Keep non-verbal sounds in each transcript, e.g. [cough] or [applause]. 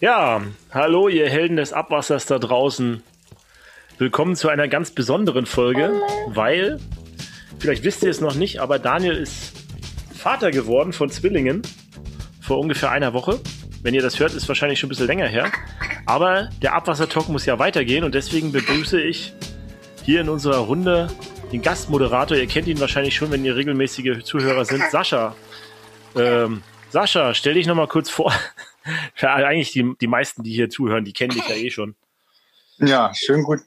Ja, hallo ihr Helden des Abwassers da draußen. Willkommen zu einer ganz besonderen Folge, weil, vielleicht wisst ihr es noch nicht, aber Daniel ist Vater geworden von Zwillingen vor ungefähr einer Woche. Wenn ihr das hört, ist wahrscheinlich schon ein bisschen länger her. Aber der Abwassertalk muss ja weitergehen und deswegen begrüße ich hier in unserer Runde den Gastmoderator. Ihr kennt ihn wahrscheinlich schon, wenn ihr regelmäßige Zuhörer sind. Sascha. Ähm, Sascha, stell dich nochmal kurz vor. Ja, eigentlich die, die meisten, die hier zuhören, die kennen dich ja eh schon. Ja, schönen, gut,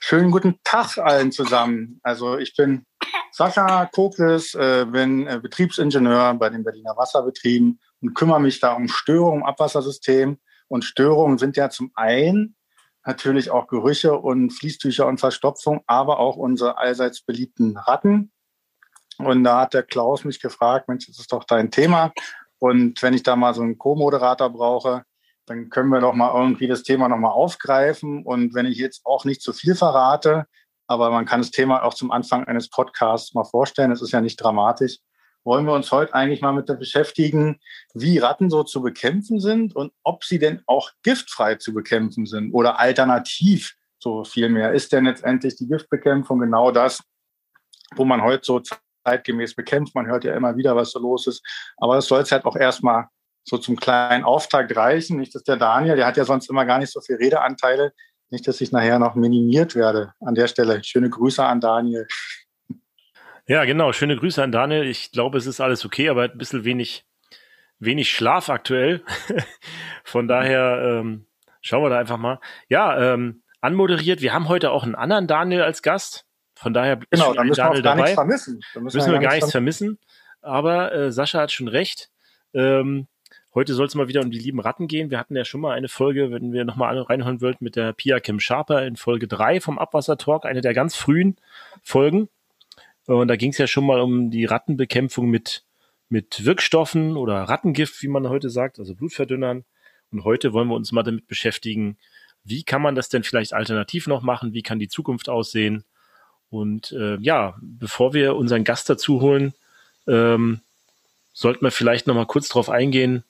schönen guten Tag allen zusammen. Also ich bin Sascha Kokles, äh, bin äh, Betriebsingenieur bei den Berliner Wasserbetrieben und kümmere mich da um Störungen im Abwassersystem. Und Störungen sind ja zum einen natürlich auch Gerüche und Fließtücher und Verstopfung, aber auch unsere allseits beliebten Ratten. Und da hat der Klaus mich gefragt, Mensch, das ist doch dein Thema. Und wenn ich da mal so einen Co-Moderator brauche, dann können wir doch mal irgendwie das Thema nochmal aufgreifen. Und wenn ich jetzt auch nicht zu viel verrate, aber man kann das Thema auch zum Anfang eines Podcasts mal vorstellen, es ist ja nicht dramatisch, wollen wir uns heute eigentlich mal mit beschäftigen, wie Ratten so zu bekämpfen sind und ob sie denn auch giftfrei zu bekämpfen sind oder alternativ so viel mehr. Ist denn letztendlich die Giftbekämpfung genau das, wo man heute so zeitgemäß bekämpft. Man hört ja immer wieder, was so los ist. Aber es soll es halt auch erstmal so zum kleinen Auftakt reichen. Nicht, dass der Daniel, der hat ja sonst immer gar nicht so viel Redeanteile. Nicht, dass ich nachher noch minimiert werde. An der Stelle schöne Grüße an Daniel. Ja, genau. Schöne Grüße an Daniel. Ich glaube, es ist alles okay, aber ein bisschen wenig, wenig Schlaf aktuell. [laughs] Von daher ähm, schauen wir da einfach mal. Ja, ähm, anmoderiert. Wir haben heute auch einen anderen Daniel als Gast. Von daher genau, dann müssen Daniel wir gar nichts vermissen. Da müssen, müssen wir, gar nichts vermissen. Aber äh, Sascha hat schon recht. Ähm, heute soll es mal wieder um die lieben Ratten gehen. Wir hatten ja schon mal eine Folge, wenn wir nochmal reinhören wollten, mit der Pia Kim Sharper in Folge 3 vom Abwasser Talk, eine der ganz frühen Folgen. Und da ging es ja schon mal um die Rattenbekämpfung mit, mit Wirkstoffen oder Rattengift, wie man heute sagt, also Blutverdünnern. Und heute wollen wir uns mal damit beschäftigen, wie kann man das denn vielleicht alternativ noch machen? Wie kann die Zukunft aussehen? Und äh, ja, bevor wir unseren Gast dazu holen, ähm, sollten wir vielleicht noch mal kurz darauf eingehen,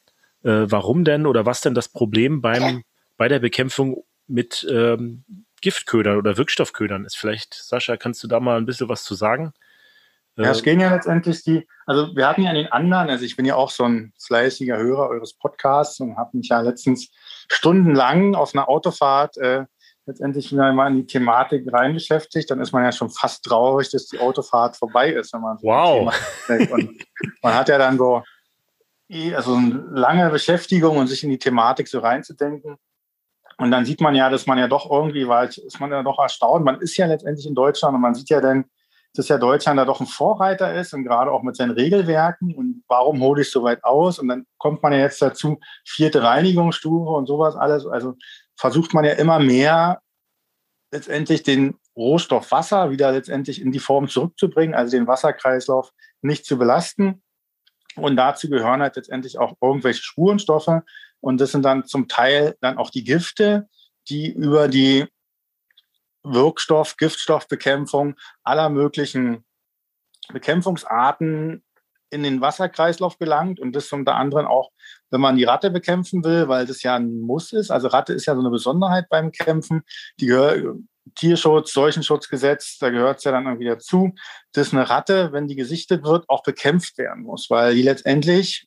äh, warum denn oder was denn das Problem beim bei der Bekämpfung mit ähm, Giftködern oder Wirkstoffködern ist. Vielleicht, Sascha, kannst du da mal ein bisschen was zu sagen? Ja, es gehen ja letztendlich die, also wir hatten ja den anderen, also ich bin ja auch so ein fleißiger Hörer eures Podcasts und habe mich ja letztens stundenlang auf einer Autofahrt äh, letztendlich mal in die Thematik rein beschäftigt, dann ist man ja schon fast traurig, dass die Autofahrt vorbei ist, wenn man so wow. Und man hat ja dann so also eine lange Beschäftigung und sich in die Thematik so reinzudenken. Und dann sieht man ja, dass man ja doch irgendwie, weil ist man ja doch erstaunt. Man ist ja letztendlich in Deutschland und man sieht ja dann, dass ja Deutschland da doch ein Vorreiter ist und gerade auch mit seinen Regelwerken. Und warum hole ich so weit aus? Und dann kommt man ja jetzt dazu, vierte Reinigungsstufe und sowas alles. Also versucht man ja immer mehr letztendlich den Rohstoff Wasser wieder letztendlich in die Form zurückzubringen, also den Wasserkreislauf nicht zu belasten. Und dazu gehören halt letztendlich auch irgendwelche Spurenstoffe. Und das sind dann zum Teil dann auch die Gifte, die über die Wirkstoff, Giftstoffbekämpfung aller möglichen Bekämpfungsarten in den Wasserkreislauf gelangt und das unter anderem auch, wenn man die Ratte bekämpfen will, weil das ja ein Muss ist. Also Ratte ist ja so eine Besonderheit beim Kämpfen. Die gehört Tierschutz, Seuchenschutzgesetz, da gehört es ja dann irgendwie dazu, dass eine Ratte, wenn die gesichtet wird, auch bekämpft werden muss, weil die letztendlich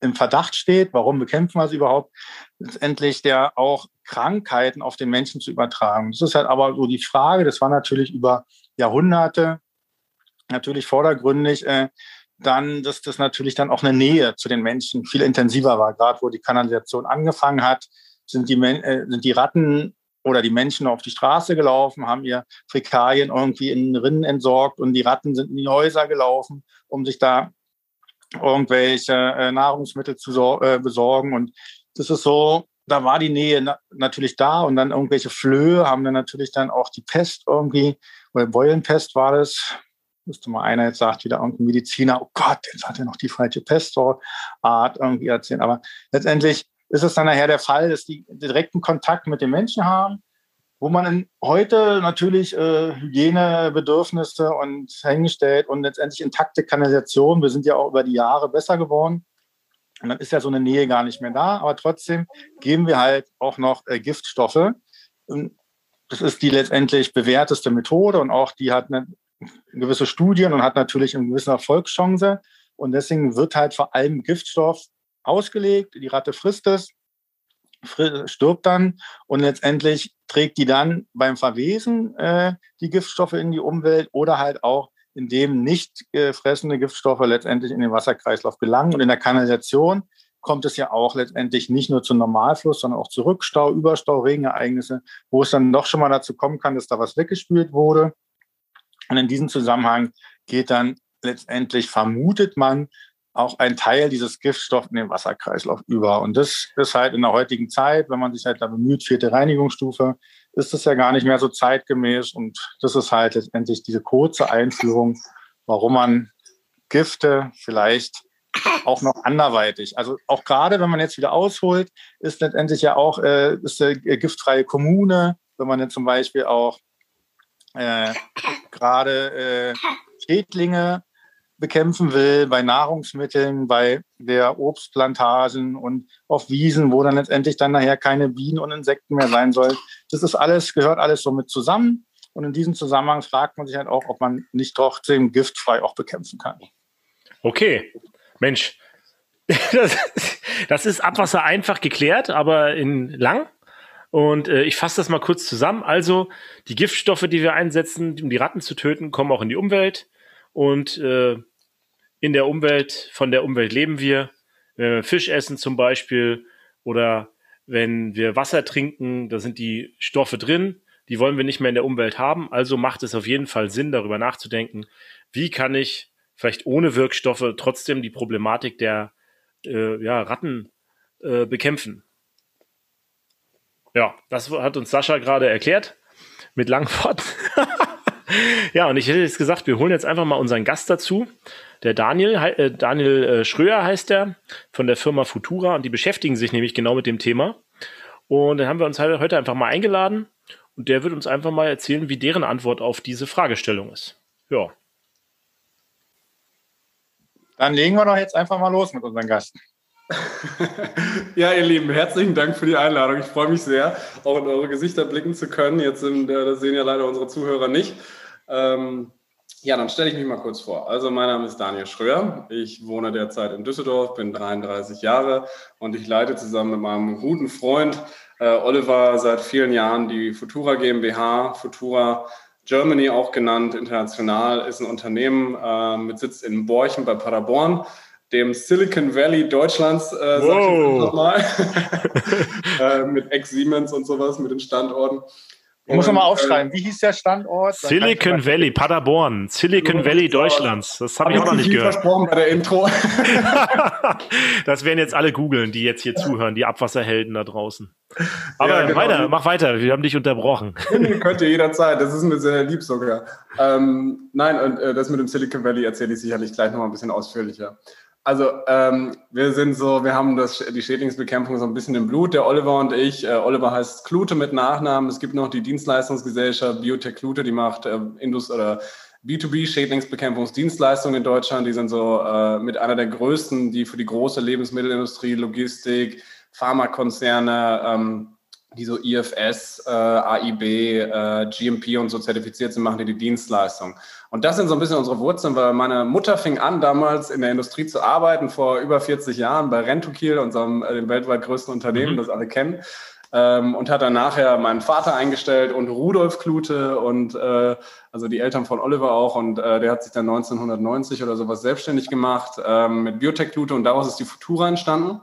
im Verdacht steht, warum bekämpfen wir sie überhaupt, letztendlich der auch Krankheiten auf den Menschen zu übertragen. Das ist halt aber so die Frage, das war natürlich über Jahrhunderte natürlich vordergründig, äh, dann, dass das natürlich dann auch eine Nähe zu den Menschen viel intensiver war. Gerade wo die Kanalisation angefangen hat, sind die, äh, sind die Ratten oder die Menschen auf die Straße gelaufen, haben ihr Fäkalien irgendwie in Rinnen entsorgt und die Ratten sind in die Häuser gelaufen, um sich da irgendwelche äh, Nahrungsmittel zu äh, besorgen. Und das ist so, da war die Nähe na natürlich da und dann irgendwelche Flöhe haben dann natürlich dann auch die Pest irgendwie, oder Beulenpest war das, müsste mal einer jetzt sagt, wieder irgendein Mediziner, oh Gott, jetzt hat er noch die falsche Pestart irgendwie erzählen. Aber letztendlich ist es dann nachher der Fall, dass die direkten Kontakt mit den Menschen haben, wo man heute natürlich äh, Hygienebedürfnisse und hingestellt und letztendlich intakte Kanalisation. Wir sind ja auch über die Jahre besser geworden. Und dann ist ja so eine Nähe gar nicht mehr da, aber trotzdem geben wir halt auch noch äh, Giftstoffe. Und das ist die letztendlich bewährteste Methode und auch die hat eine, gewisse Studien und hat natürlich eine gewisse Erfolgschance. Und deswegen wird halt vor allem Giftstoff ausgelegt, die Ratte frisst es, stirbt dann und letztendlich trägt die dann beim Verwesen äh, die Giftstoffe in die Umwelt oder halt auch indem nicht gefressene Giftstoffe letztendlich in den Wasserkreislauf gelangen. Und in der Kanalisation kommt es ja auch letztendlich nicht nur zum Normalfluss, sondern auch zu Rückstau, Überstau, Regenereignisse, wo es dann doch schon mal dazu kommen kann, dass da was weggespült wurde. Und in diesem Zusammenhang geht dann letztendlich, vermutet man, auch ein Teil dieses Giftstoffs in den Wasserkreislauf über. Und das ist halt in der heutigen Zeit, wenn man sich halt da bemüht, vierte Reinigungsstufe, ist das ja gar nicht mehr so zeitgemäß. Und das ist halt letztendlich diese kurze Einführung, warum man Gifte vielleicht auch noch anderweitig. Also auch gerade, wenn man jetzt wieder ausholt, ist letztendlich ja auch äh, ist eine giftfreie Kommune, wenn man dann zum Beispiel auch äh, gerade äh, Schädlinge bekämpfen will, bei Nahrungsmitteln, bei der Obstplantagen und auf Wiesen, wo dann letztendlich dann nachher keine Bienen und Insekten mehr sein soll. Das ist alles, gehört alles so mit zusammen. Und in diesem Zusammenhang fragt man sich halt auch, ob man nicht trotzdem giftfrei auch bekämpfen kann. Okay, Mensch, [laughs] das, das ist Abwasser einfach geklärt, aber in lang. Und äh, ich fasse das mal kurz zusammen. Also, die Giftstoffe, die wir einsetzen, um die Ratten zu töten, kommen auch in die Umwelt. Und äh, in der Umwelt, von der Umwelt leben wir. Wenn wir Fisch essen zum Beispiel oder wenn wir Wasser trinken, da sind die Stoffe drin, die wollen wir nicht mehr in der Umwelt haben. Also macht es auf jeden Fall Sinn, darüber nachzudenken, wie kann ich vielleicht ohne Wirkstoffe trotzdem die Problematik der äh, ja, Ratten äh, bekämpfen. Ja, das hat uns Sascha gerade erklärt mit Langfort. [laughs] ja, und ich hätte jetzt gesagt, wir holen jetzt einfach mal unseren Gast dazu. Der Daniel, äh, Daniel äh, Schröer heißt der, von der Firma Futura und die beschäftigen sich nämlich genau mit dem Thema. Und dann haben wir uns halt heute einfach mal eingeladen und der wird uns einfach mal erzählen, wie deren Antwort auf diese Fragestellung ist. Ja. Dann legen wir doch jetzt einfach mal los mit unseren Gast. [laughs] ja, ihr Lieben, herzlichen Dank für die Einladung. Ich freue mich sehr, auch in eure Gesichter blicken zu können. Jetzt sind, äh, das sehen ja leider unsere Zuhörer nicht. Ähm, ja, dann stelle ich mich mal kurz vor. Also mein Name ist Daniel Schröer. Ich wohne derzeit in Düsseldorf, bin 33 Jahre und ich leite zusammen mit meinem guten Freund äh, Oliver seit vielen Jahren die Futura GmbH. Futura Germany auch genannt, international, ist ein Unternehmen äh, mit Sitz in Borchen bei Paderborn dem Silicon Valley Deutschlands, äh, wow. nochmal, [laughs] äh, mit Ex-Siemens und sowas, mit den Standorten. Ich muss nochmal aufschreiben, wie hieß der Standort? Silicon Valley, Paderborn, Silicon Valley Deutschlands. Das habe ich auch noch nicht gehört. versprochen bei der Intro. [laughs] das werden jetzt alle googeln, die jetzt hier zuhören, die Abwasserhelden da draußen. Aber ja, genau. weiter, mach weiter, wir haben dich unterbrochen. Könnt ihr jederzeit, das ist mir sehr lieb sogar. Ähm, nein, und äh, das mit dem Silicon Valley erzähle ich sicherlich gleich nochmal ein bisschen ausführlicher. Also ähm, wir sind so, wir haben das, die Schädlingsbekämpfung so ein bisschen im Blut, der Oliver und ich. Äh, Oliver heißt Klute mit Nachnamen. Es gibt noch die Dienstleistungsgesellschaft Biotech Klute, die macht äh, Indust oder B2B Schädlingsbekämpfungsdienstleistungen in Deutschland. Die sind so äh, mit einer der größten, die für die große Lebensmittelindustrie, Logistik, Pharmakonzerne, ähm, die so IFS, äh, AIB, äh, GMP und so zertifiziert sind, machen die die Dienstleistung. Und das sind so ein bisschen unsere Wurzeln, weil meine Mutter fing an, damals in der Industrie zu arbeiten, vor über 40 Jahren bei Rentokil, unserem äh, dem weltweit größten Unternehmen, mhm. das alle kennen. Ähm, und hat dann nachher meinen Vater eingestellt und Rudolf Klute und äh, also die Eltern von Oliver auch. Und äh, der hat sich dann 1990 oder sowas selbstständig gemacht ähm, mit Biotech Klute und daraus ist die Futura entstanden.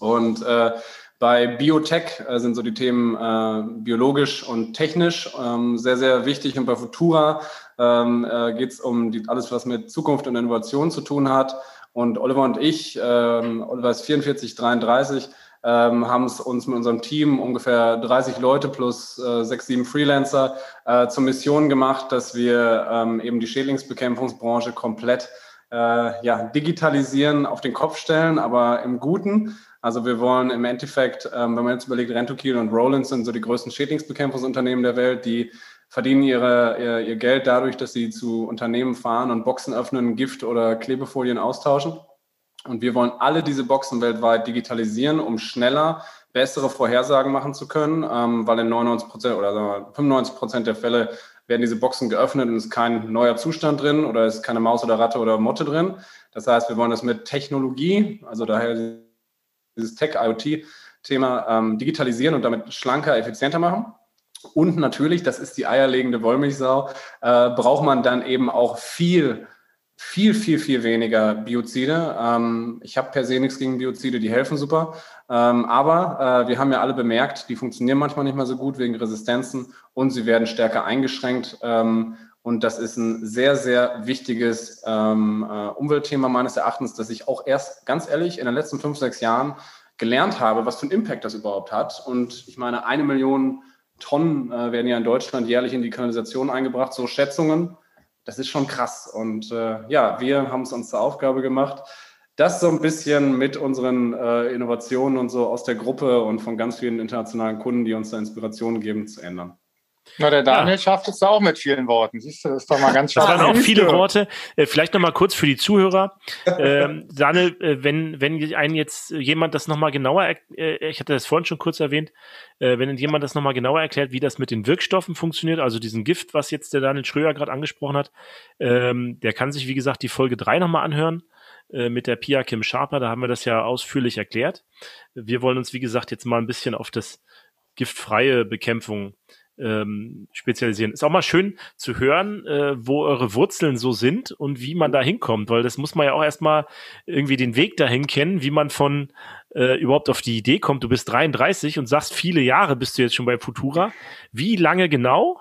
Und äh, bei Biotech äh, sind so die Themen äh, biologisch und technisch ähm, sehr, sehr wichtig. Und bei Futura ähm, äh, geht es um die, alles, was mit Zukunft und Innovation zu tun hat. Und Oliver und ich, ähm, Oliver ist 44, 33, ähm, haben es uns mit unserem Team, ungefähr 30 Leute plus äh, sechs, sieben Freelancer, äh, zur Mission gemacht, dass wir ähm, eben die Schädlingsbekämpfungsbranche komplett äh, ja, digitalisieren, auf den Kopf stellen, aber im Guten. Also wir wollen im Endeffekt, ähm, wenn man jetzt überlegt, Rentokil und Rollins sind so die größten Schädlingsbekämpfungsunternehmen der Welt, die verdienen ihre, ihr, ihr, Geld dadurch, dass sie zu Unternehmen fahren und Boxen öffnen, Gift oder Klebefolien austauschen. Und wir wollen alle diese Boxen weltweit digitalisieren, um schneller bessere Vorhersagen machen zu können, ähm, weil in 99 Prozent oder 95 Prozent der Fälle werden diese Boxen geöffnet und es ist kein neuer Zustand drin oder ist keine Maus oder Ratte oder Motte drin. Das heißt, wir wollen das mit Technologie, also daher dieses Tech-IoT-Thema ähm, digitalisieren und damit schlanker, effizienter machen. Und natürlich, das ist die eierlegende Wollmilchsau, äh, braucht man dann eben auch viel viel, viel, viel weniger Biozide. Ähm, ich habe per se nichts gegen Biozide, die helfen super. Ähm, aber äh, wir haben ja alle bemerkt, die funktionieren manchmal nicht mehr so gut wegen Resistenzen und sie werden stärker eingeschränkt. Ähm, und das ist ein sehr, sehr wichtiges ähm, äh, Umweltthema meines Erachtens, dass ich auch erst, ganz ehrlich, in den letzten fünf, sechs Jahren gelernt habe, was für einen Impact das überhaupt hat. Und ich meine, eine Million Tonnen äh, werden ja in Deutschland jährlich in die Kanalisation eingebracht, so Schätzungen das ist schon krass. Und äh, ja, wir haben es uns zur Aufgabe gemacht, das so ein bisschen mit unseren äh, Innovationen und so aus der Gruppe und von ganz vielen internationalen Kunden, die uns da Inspirationen geben, zu ändern. Na, der Daniel ja. schafft es auch mit vielen Worten. Siehst du, das ist doch mal ganz schön. Das waren auch viele Worte. Äh, vielleicht noch mal kurz für die Zuhörer. [laughs] ähm, Daniel, äh, wenn, wenn einen jetzt jemand das noch mal genauer, äh, ich hatte das vorhin schon kurz erwähnt, äh, wenn jemand das noch mal genauer erklärt, wie das mit den Wirkstoffen funktioniert, also diesen Gift, was jetzt der Daniel Schröer gerade angesprochen hat, ähm, der kann sich, wie gesagt, die Folge 3 noch mal anhören mit der Pia Kim Sharper. Da haben wir das ja ausführlich erklärt. Wir wollen uns, wie gesagt, jetzt mal ein bisschen auf das giftfreie Bekämpfung ähm, spezialisieren. Ist auch mal schön zu hören, äh, wo eure Wurzeln so sind und wie man da hinkommt, weil das muss man ja auch erstmal irgendwie den Weg dahin kennen, wie man von äh, überhaupt auf die Idee kommt. Du bist 33 und sagst, viele Jahre bist du jetzt schon bei Futura. Wie lange genau?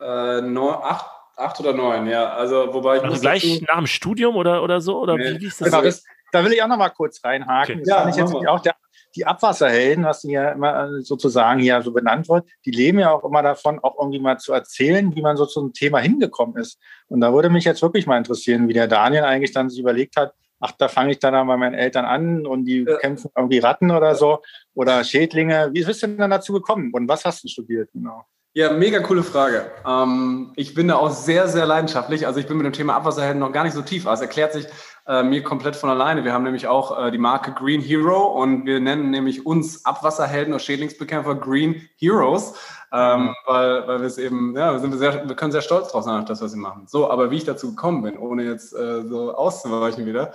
Äh, neun, acht, acht oder neun, ja. Also wobei ich also gleich dazu... nach dem Studium oder, oder so? Oder nee. wie ist das? Genau, das, da will ich auch noch mal kurz reinhaken. Okay. Das ja, fand ich jetzt auch der die Abwasserhelden, was hier immer äh, sozusagen hier so benannt wird, die leben ja auch immer davon, auch irgendwie mal zu erzählen, wie man so zum Thema hingekommen ist. Und da würde mich jetzt wirklich mal interessieren, wie der Daniel eigentlich dann sich überlegt hat, ach, da fange ich dann bei meinen Eltern an und die ja. kämpfen irgendwie Ratten oder so oder Schädlinge. Wie bist du denn dann dazu gekommen und was hast du studiert genau? Ja, mega coole Frage. Ähm, ich bin da auch sehr, sehr leidenschaftlich. Also ich bin mit dem Thema Abwasserhelden noch gar nicht so tief. Also es erklärt sich äh, mir komplett von alleine. Wir haben nämlich auch äh, die Marke Green Hero und wir nennen nämlich uns Abwasserhelden und Schädlingsbekämpfer Green Heroes, ähm, mhm. weil, weil wir es eben, ja, wir, sind sehr, wir können sehr stolz drauf sein auf das, was wir machen. So, aber wie ich dazu gekommen bin, ohne jetzt äh, so auszuweichen wieder.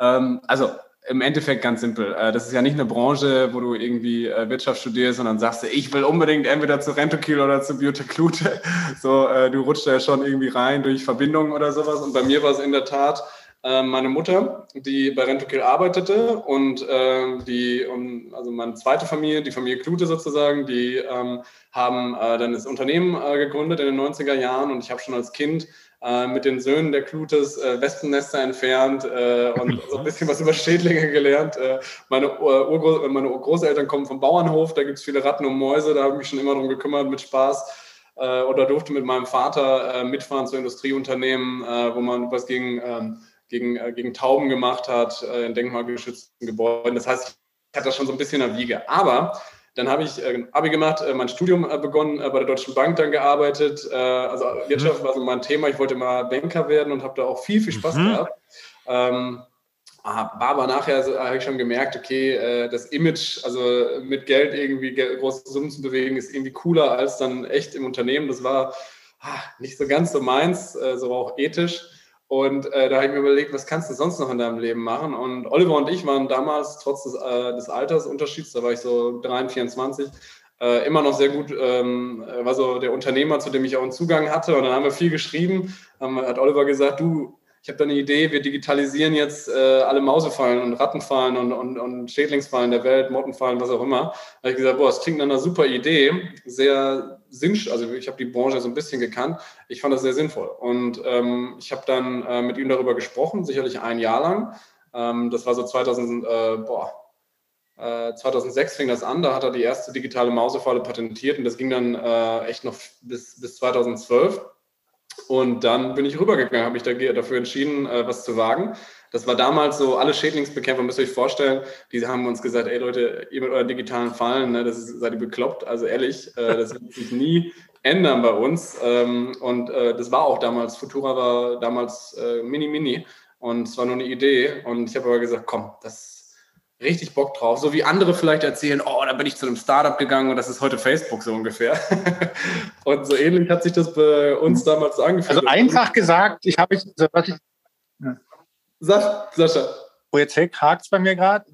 Ähm, also im Endeffekt ganz simpel. Äh, das ist ja nicht eine Branche, wo du irgendwie äh, Wirtschaft studierst und dann sagst du, ich will unbedingt entweder zu Rentokil oder zu Bioteclute. [laughs] So, du rutschst ja schon irgendwie rein durch Verbindungen oder sowas. Und bei mir war es in der Tat meine Mutter, die bei Rentokil arbeitete und die, also meine zweite Familie, die Familie Klute sozusagen, die ähm, haben dann das Unternehmen gegründet in den 90er Jahren und ich habe schon als Kind äh, mit den Söhnen der Klutes äh, Wespennester entfernt äh, und so ein bisschen was über Schädlinge gelernt. Äh, meine, Urgro meine Großeltern kommen vom Bauernhof, da gibt es viele Ratten und Mäuse, da habe ich mich schon immer darum gekümmert mit Spaß. Äh, oder durfte mit meinem Vater äh, mitfahren zu Industrieunternehmen, wo man was gegen, gegen, gegen Tauben gemacht hat, in denkmalgeschützten Gebäuden. Das heißt, ich hatte das schon so ein bisschen in der Wiege. Aber dann habe ich äh, Abi gemacht, äh, mein Studium äh, begonnen, äh, bei der Deutschen Bank dann gearbeitet. Äh, also Wirtschaft mhm. war so mein Thema. Ich wollte mal Banker werden und habe da auch viel, viel Spaß mhm. gehabt. Ähm, aber nachher habe ich schon gemerkt, okay, äh, das Image, also mit Geld irgendwie große Summen zu bewegen, ist irgendwie cooler als dann echt im Unternehmen. Das war ah, nicht so ganz so meins, so auch ethisch. Und äh, da habe ich mir überlegt, was kannst du sonst noch in deinem Leben machen? Und Oliver und ich waren damals, trotz des, äh, des Altersunterschieds, da war ich so 23, 24, äh, immer noch sehr gut, ähm, war so der Unternehmer, zu dem ich auch einen Zugang hatte. Und dann haben wir viel geschrieben. Dann hat Oliver gesagt, du, ich habe da eine Idee, wir digitalisieren jetzt äh, alle Mausefallen und Rattenfallen und, und, und Schädlingsfallen der Welt, Mottenfallen, was auch immer. Da habe ich gesagt, boah, das klingt nach einer super Idee, sehr sinnvoll, also ich habe die Branche so ein bisschen gekannt, ich fand das sehr sinnvoll. Und ähm, ich habe dann äh, mit ihm darüber gesprochen, sicherlich ein Jahr lang. Ähm, das war so 2000, äh, boah, 2006 äh, fing das an, da hat er die erste digitale Mausefalle patentiert und das ging dann äh, echt noch bis, bis 2012. Und dann bin ich rübergegangen, habe mich dafür entschieden, äh, was zu wagen. Das war damals so, alle Schädlingsbekämpfer, müsst ihr euch vorstellen, die haben uns gesagt, ey Leute, ihr mit euren digitalen Fallen, ne, das ist, seid ihr bekloppt. Also ehrlich, äh, das wird sich nie ändern bei uns. Ähm, und äh, das war auch damals, Futura war damals mini-mini. und es war nur eine Idee. Und ich habe aber gesagt, komm, das richtig Bock drauf. So wie andere vielleicht erzählen, oh, da bin ich zu einem Startup gegangen und das ist heute Facebook so ungefähr. [laughs] und so ähnlich hat sich das bei uns damals angefühlt. Also einfach gesagt, ich habe ich, was ich. Ja. Sascha. Oh, jetzt hakt es bei mir gerade.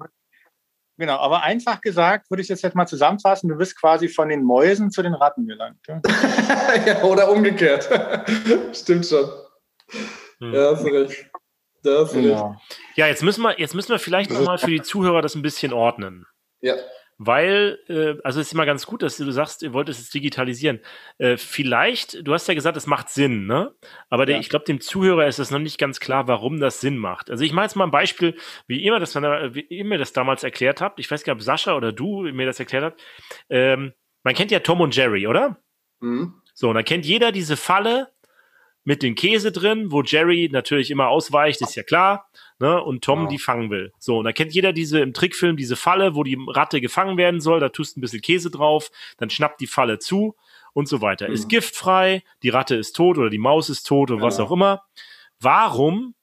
Genau, aber einfach gesagt, würde ich das jetzt mal zusammenfassen, du bist quasi von den Mäusen zu den Ratten gelangt. Ja, [laughs] ja oder umgekehrt. [laughs] Stimmt schon. Hm. Ja, hast du recht. Da ja. recht. Ja, jetzt müssen wir, jetzt müssen wir vielleicht nochmal für die Zuhörer das ein bisschen ordnen. Ja weil, äh, also es ist immer ganz gut, dass du sagst, ihr wolltest es digitalisieren. Äh, vielleicht, du hast ja gesagt, es macht Sinn, ne? Aber der, ja. ich glaube, dem Zuhörer ist es noch nicht ganz klar, warum das Sinn macht. Also ich mache jetzt mal ein Beispiel, wie ihr, das, wie ihr mir das damals erklärt habt. Ich weiß gar nicht, ob Sascha oder du mir das erklärt habt. Ähm, man kennt ja Tom und Jerry, oder? Mhm. So, und dann kennt jeder diese Falle mit dem Käse drin, wo Jerry natürlich immer ausweicht, ist ja klar ne, und Tom ja. die fangen will. So, und da kennt jeder diese im Trickfilm diese Falle, wo die Ratte gefangen werden soll, da tust ein bisschen Käse drauf, dann schnappt die Falle zu und so weiter. Mhm. Ist giftfrei, die Ratte ist tot oder die Maus ist tot oder ja. was auch immer. Warum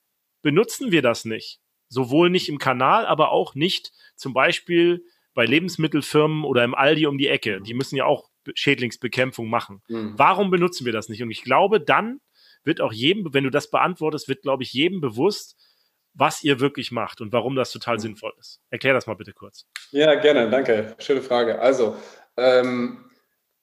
benutzen wir das nicht? Sowohl nicht im Kanal, aber auch nicht zum Beispiel bei Lebensmittelfirmen oder im Aldi um die Ecke. Die müssen ja auch Schädlingsbekämpfung machen. Mhm. Warum benutzen wir das nicht? Und ich glaube, dann wird auch jedem, wenn du das beantwortest, wird, glaube ich, jedem bewusst, was ihr wirklich macht und warum das total mhm. sinnvoll ist. Erklär das mal bitte kurz. Ja, gerne, danke. Schöne Frage. Also, ähm,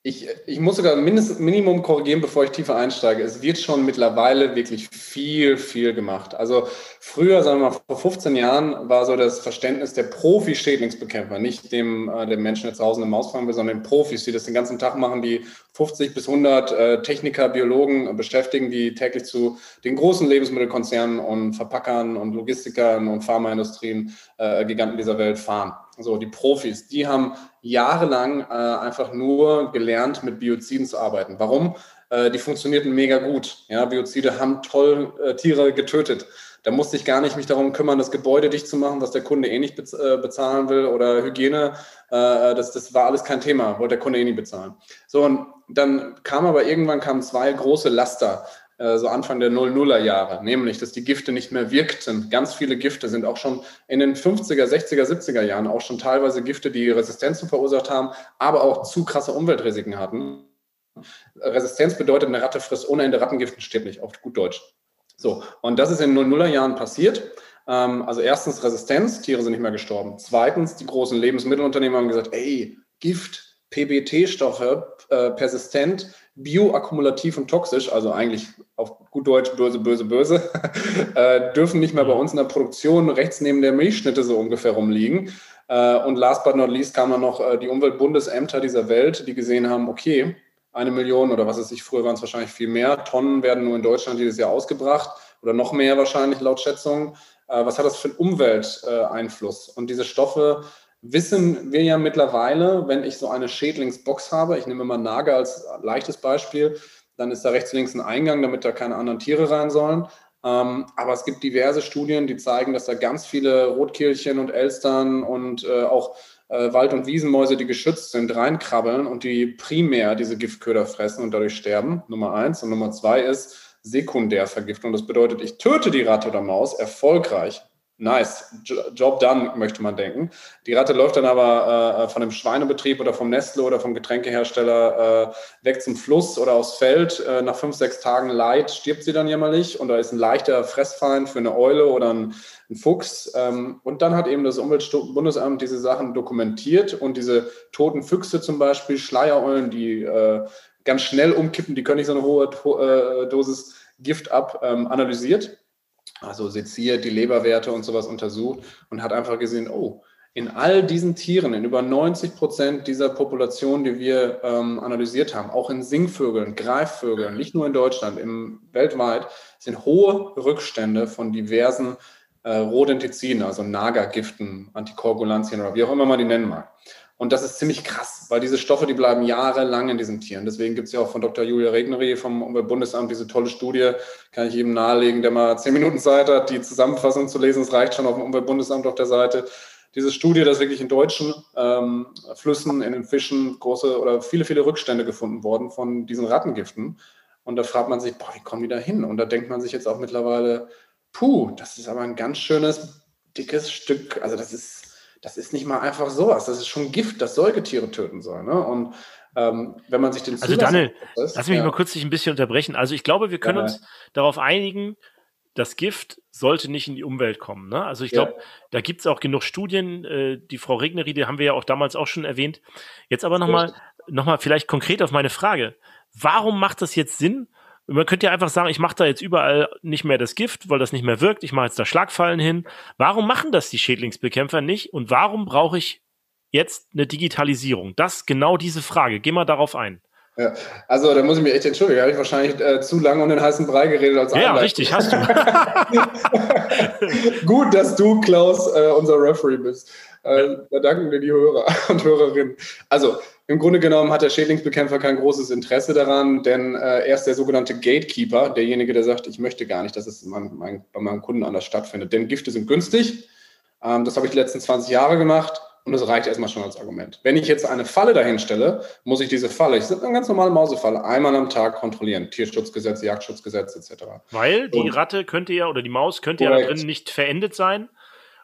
ich, ich muss sogar mindestens Minimum korrigieren, bevor ich tiefer einsteige. Es wird schon mittlerweile wirklich viel, viel gemacht. Also früher, sagen wir mal, vor 15 Jahren war so das Verständnis der Profi-Schädlingsbekämpfer, nicht dem, äh, dem Menschen, der zu Hause eine Maus fangen will, sondern den Profis, die das den ganzen Tag machen, die 50 bis 100 äh, Techniker, Biologen beschäftigen, die täglich zu den großen Lebensmittelkonzernen und Verpackern und Logistikern und Pharmaindustrien, äh, Giganten dieser Welt fahren. So, die Profis, die haben jahrelang äh, einfach nur gelernt, mit Bioziden zu arbeiten. Warum? Äh, die funktionierten mega gut. Ja, Biozide haben toll äh, Tiere getötet. Da musste ich gar nicht mich darum kümmern, das Gebäude dicht zu machen, was der Kunde eh nicht äh, bezahlen will oder Hygiene. Äh, das, das war alles kein Thema, wollte der Kunde eh nicht bezahlen. So, und dann kam aber irgendwann kamen zwei große Laster so Anfang der 00er Jahre, nämlich, dass die Gifte nicht mehr wirkten. Ganz viele Gifte sind auch schon in den 50er, 60er, 70er Jahren auch schon teilweise Gifte, die Resistenzen verursacht haben, aber auch zu krasse Umweltrisiken hatten. Resistenz bedeutet, eine Ratte frisst ohne Ende Rattengiften, steht nicht auf gut Deutsch. So, und das ist in den 00er Jahren passiert. Ähm, also erstens Resistenz, Tiere sind nicht mehr gestorben. Zweitens, die großen Lebensmittelunternehmen haben gesagt, ey, Gift, PBT-Stoffe, äh, persistent, bioakkumulativ und toxisch, also eigentlich auf gut Deutsch böse, böse, böse, [laughs] äh, dürfen nicht mehr bei uns in der Produktion rechts neben der Milchschnitte so ungefähr rumliegen. Äh, und last but not least kamen dann noch äh, die Umweltbundesämter dieser Welt, die gesehen haben, okay, eine Million oder was weiß ich, früher waren es wahrscheinlich viel mehr, Tonnen werden nur in Deutschland jedes Jahr ausgebracht oder noch mehr wahrscheinlich laut Schätzungen. Äh, was hat das für einen Umwelteinfluss? und diese Stoffe wissen wir ja mittlerweile, wenn ich so eine Schädlingsbox habe, ich nehme mal Nager als leichtes Beispiel, dann ist da rechts links ein Eingang, damit da keine anderen Tiere rein sollen. Ähm, aber es gibt diverse Studien, die zeigen, dass da ganz viele Rotkehlchen und Elstern und äh, auch äh, Wald- und Wiesenmäuse, die geschützt sind, reinkrabbeln und die primär diese Giftköder fressen und dadurch sterben. Nummer eins. Und Nummer zwei ist Sekundärvergiftung. Das bedeutet, ich töte die Ratte oder Maus erfolgreich Nice, Job done, möchte man denken. Die Ratte läuft dann aber äh, von dem Schweinebetrieb oder vom Nestle oder vom Getränkehersteller äh, weg zum Fluss oder aufs Feld. Äh, nach fünf, sechs Tagen Leid stirbt sie dann jämmerlich und da ist ein leichter Fressfeind für eine Eule oder ein, ein Fuchs. Ähm, und dann hat eben das Umweltbundesamt diese Sachen dokumentiert und diese toten Füchse zum Beispiel, Schleiereulen, die äh, ganz schnell umkippen, die können nicht so eine hohe äh, Dosis Gift ab, ähm, analysiert also seziert, die Leberwerte und sowas untersucht und hat einfach gesehen, oh, in all diesen Tieren, in über 90 Prozent dieser Population, die wir ähm, analysiert haben, auch in Singvögeln, Greifvögeln, nicht nur in Deutschland, im, weltweit, sind hohe Rückstände von diversen äh, Rodentiziden, also Nagergiften, Antikoagulantien oder wie auch immer man die nennen mag. Und das ist ziemlich krass, weil diese Stoffe, die bleiben jahrelang in diesen Tieren. Deswegen gibt es ja auch von Dr. Julia Regnery vom Umweltbundesamt diese tolle Studie, kann ich jedem nahelegen, der mal zehn Minuten Zeit hat, die Zusammenfassung zu lesen. Es reicht schon auf dem Umweltbundesamt auf der Seite. Diese Studie, dass wirklich in deutschen ähm, Flüssen, in den Fischen große oder viele, viele Rückstände gefunden worden von diesen Rattengiften. Und da fragt man sich, boah, wie kommen die da hin? Und da denkt man sich jetzt auch mittlerweile, puh, das ist aber ein ganz schönes, dickes Stück. Also das ist, das ist nicht mal einfach sowas. Das ist schon Gift, das Säugetiere töten soll. Ne? Und ähm, wenn man sich den Also Daniel, lass mich ja. mal kurz dich ein bisschen unterbrechen. Also ich glaube, wir können ja. uns darauf einigen, das Gift sollte nicht in die Umwelt kommen. Ne? Also ich glaube, ja. da gibt es auch genug Studien. Äh, die Frau Regnery, die haben wir ja auch damals auch schon erwähnt. Jetzt aber nochmal noch mal vielleicht konkret auf meine Frage. Warum macht das jetzt Sinn? Man könnte ja einfach sagen, ich mache da jetzt überall nicht mehr das Gift, weil das nicht mehr wirkt. Ich mache jetzt da Schlagfallen hin. Warum machen das die Schädlingsbekämpfer nicht? Und warum brauche ich jetzt eine Digitalisierung? Das genau diese Frage. Geh mal darauf ein. Ja, also da muss ich mich echt entschuldigen. Da habe ich wahrscheinlich äh, zu lange um den heißen Brei geredet als Ja, richtig, hast du. [laughs] Gut, dass du, Klaus, äh, unser Referee bist. Äh, da danken dir die Hörer und Hörerinnen. Also, im Grunde genommen hat der Schädlingsbekämpfer kein großes Interesse daran, denn äh, er ist der sogenannte Gatekeeper, derjenige, der sagt, ich möchte gar nicht, dass es mein, mein, bei meinem Kunden anders stattfindet. Denn Gifte sind günstig. Ähm, das habe ich die letzten 20 Jahre gemacht. Und das reicht erstmal schon als Argument. Wenn ich jetzt eine Falle dahin stelle, muss ich diese Falle, ich sind eine ganz normale Mausefalle, einmal am Tag kontrollieren. Tierschutzgesetz, Jagdschutzgesetz etc. Weil die und, Ratte könnte ja oder die Maus könnte korrekt. ja da drin nicht verendet sein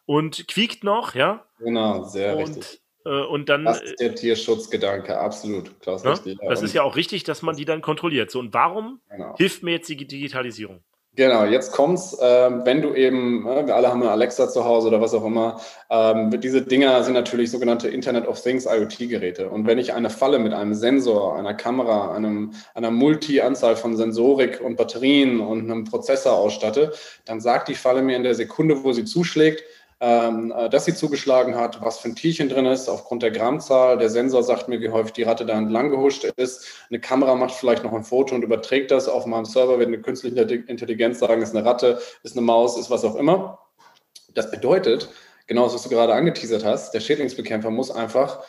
und quiekt noch, ja? Genau, sehr und, richtig. Äh, und dann, das ist der Tierschutzgedanke, absolut. Klaus, ne? Das ist ja auch richtig, dass man die dann kontrolliert. So, und warum genau. hilft mir jetzt die Digitalisierung? Genau, jetzt kommt's, äh, wenn du eben, äh, wir alle haben eine Alexa zu Hause oder was auch immer, ähm, diese Dinger sind natürlich sogenannte Internet of Things IoT-Geräte. Und wenn ich eine Falle mit einem Sensor, einer Kamera, einem, einer Multi-Anzahl von Sensorik und Batterien und einem Prozessor ausstatte, dann sagt die Falle mir in der Sekunde, wo sie zuschlägt, ähm, äh, dass sie zugeschlagen hat, was für ein Tierchen drin ist, aufgrund der Grammzahl. Der Sensor sagt mir, wie häufig die Ratte da entlang gehuscht ist. Eine Kamera macht vielleicht noch ein Foto und überträgt das auf meinem Server, wird eine künstliche Intelligenz sagen, ist eine Ratte, ist eine Maus, ist was auch immer. Das bedeutet, genau das, was du gerade angeteasert hast, der Schädlingsbekämpfer muss einfach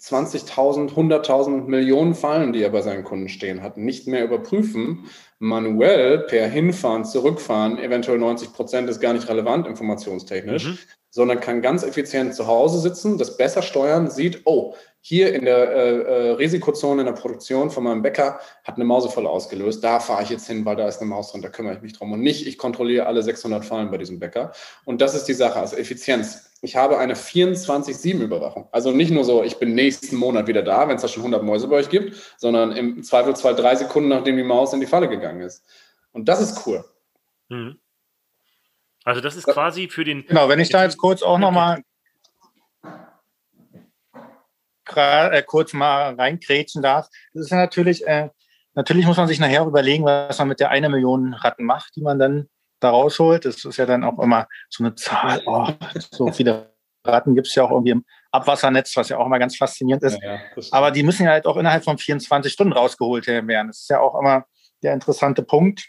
20.000, 100.000 Millionen Fallen, die er bei seinen Kunden stehen hat, nicht mehr überprüfen, manuell per Hinfahren, Zurückfahren, eventuell 90 Prozent ist gar nicht relevant informationstechnisch, mhm sondern kann ganz effizient zu Hause sitzen, das besser steuern, sieht, oh, hier in der äh, äh, Risikozone in der Produktion von meinem Bäcker hat eine Mausefalle ausgelöst. Da fahre ich jetzt hin, weil da ist eine Maus drin, da kümmere ich mich drum. Und nicht, ich kontrolliere alle 600 Fallen bei diesem Bäcker. Und das ist die Sache, also Effizienz. Ich habe eine 24-7-Überwachung. Also nicht nur so, ich bin nächsten Monat wieder da, wenn es da schon 100 Mäuse bei euch gibt, sondern im Zweifelsfall drei Sekunden, nachdem die Maus in die Falle gegangen ist. Und das ist cool. Mhm. Also das ist quasi für den. Genau, wenn ich da jetzt kurz auch nochmal äh, kurz mal reinkrätschen darf. Das ist ja natürlich, äh, natürlich muss man sich nachher überlegen, was man mit der eine Million Ratten macht, die man dann da rausholt. Das ist ja dann auch immer so eine Zahl. Oh, so viele Ratten gibt es ja auch irgendwie im Abwassernetz, was ja auch immer ganz faszinierend ist. Ja, ja, Aber die müssen ja halt auch innerhalb von 24 Stunden rausgeholt werden. Das ist ja auch immer der interessante Punkt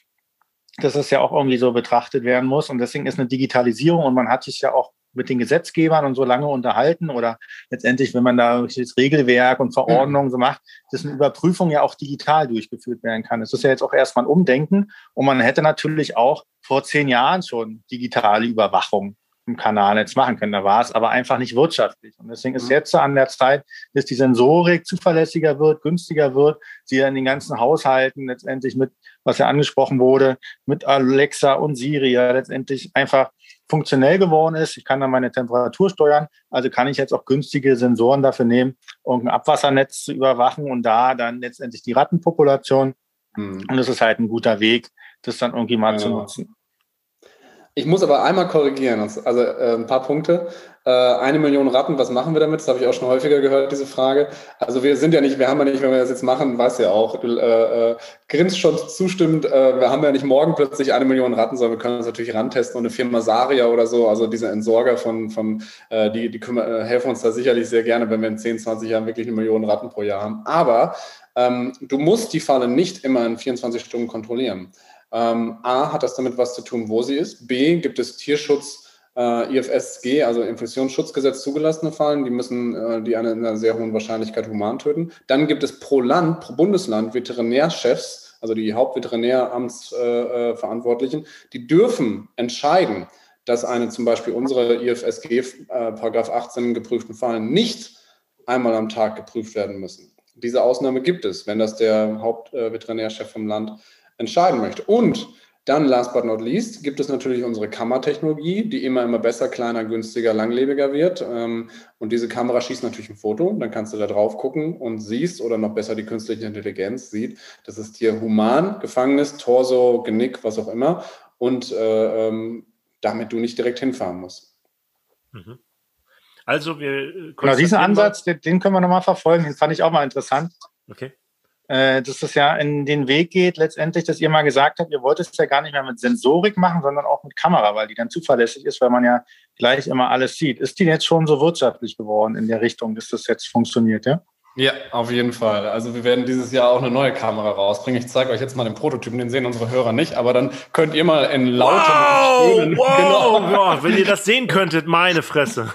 dass es ja auch irgendwie so betrachtet werden muss. Und deswegen ist eine Digitalisierung und man hat sich ja auch mit den Gesetzgebern und so lange unterhalten oder letztendlich, wenn man da das Regelwerk und Verordnungen so macht, dass eine Überprüfung ja auch digital durchgeführt werden kann. Es ist ja jetzt auch erstmal ein Umdenken und man hätte natürlich auch vor zehn Jahren schon digitale Überwachung im Kanalnetz machen können. Da war es aber einfach nicht wirtschaftlich. Und deswegen ist mhm. jetzt an der Zeit, dass die Sensorik zuverlässiger wird, günstiger wird, sie in den ganzen Haushalten letztendlich mit, was ja angesprochen wurde, mit Alexa und Siri ja letztendlich einfach funktionell geworden ist. Ich kann dann meine Temperatur steuern, also kann ich jetzt auch günstige Sensoren dafür nehmen, um ein Abwassernetz zu überwachen und da dann letztendlich die Rattenpopulation. Mhm. Und das ist halt ein guter Weg, das dann irgendwie mal ja. zu nutzen. Ich muss aber einmal korrigieren, also äh, ein paar Punkte. Äh, eine Million Ratten, was machen wir damit? Das habe ich auch schon häufiger gehört, diese Frage. Also wir sind ja nicht, wir haben ja nicht, wenn wir das jetzt machen, weiß ja auch, du äh, äh, grinst schon zustimmend, äh, wir haben ja nicht morgen plötzlich eine Million Ratten, sondern wir können das natürlich rantesten und eine Firma Saria oder so, also diese Entsorger von, von äh, die, die kümmern, helfen uns da sicherlich sehr gerne, wenn wir in 10, 20 Jahren wirklich eine Million Ratten pro Jahr haben. Aber ähm, du musst die Falle nicht immer in 24 Stunden kontrollieren. Ähm, A, hat das damit was zu tun, wo sie ist. B, gibt es Tierschutz, äh, IFSG, also Infektionsschutzgesetz zugelassene Fallen, die müssen äh, die eine, in einer sehr hohen Wahrscheinlichkeit human töten. Dann gibt es pro Land, pro Bundesland Veterinärchefs, also die Hauptveterinäramtsverantwortlichen, äh, die dürfen entscheiden, dass eine zum Beispiel unsere IFSG äh, Paragraph 18 geprüften Fallen nicht einmal am Tag geprüft werden müssen. Diese Ausnahme gibt es, wenn das der Hauptveterinärchef vom Land entscheiden möchte. Und Dann, last but not least, gibt es natürlich unsere Kammertechnologie, die immer, immer besser, kleiner, günstiger, langlebiger wird. Ähm, und diese Kamera schießt natürlich ein Foto. Dann kannst du da drauf gucken und siehst, oder noch besser die künstliche Intelligenz sieht, dass es hier human gefangen ist, Torso, Genick, was auch immer. Und äh, ähm, damit du nicht direkt hinfahren musst. Mhm. Also wir äh, genau, diesen Ansatz, den, den können wir nochmal verfolgen. Den fand ich auch mal interessant. Okay. Äh, dass es ja in den Weg geht, letztendlich, dass ihr mal gesagt habt, ihr wollt es ja gar nicht mehr mit Sensorik machen, sondern auch mit Kamera, weil die dann zuverlässig ist, weil man ja gleich immer alles sieht. Ist die jetzt schon so wirtschaftlich geworden in der Richtung, dass das jetzt funktioniert, ja? Ja, auf jeden Fall. Also wir werden dieses Jahr auch eine neue Kamera rausbringen. Ich zeige euch jetzt mal den Prototypen, den sehen unsere Hörer nicht, aber dann könnt ihr mal in lauter wow, wow, [laughs] genau. wow, wenn ihr das sehen könntet, meine Fresse.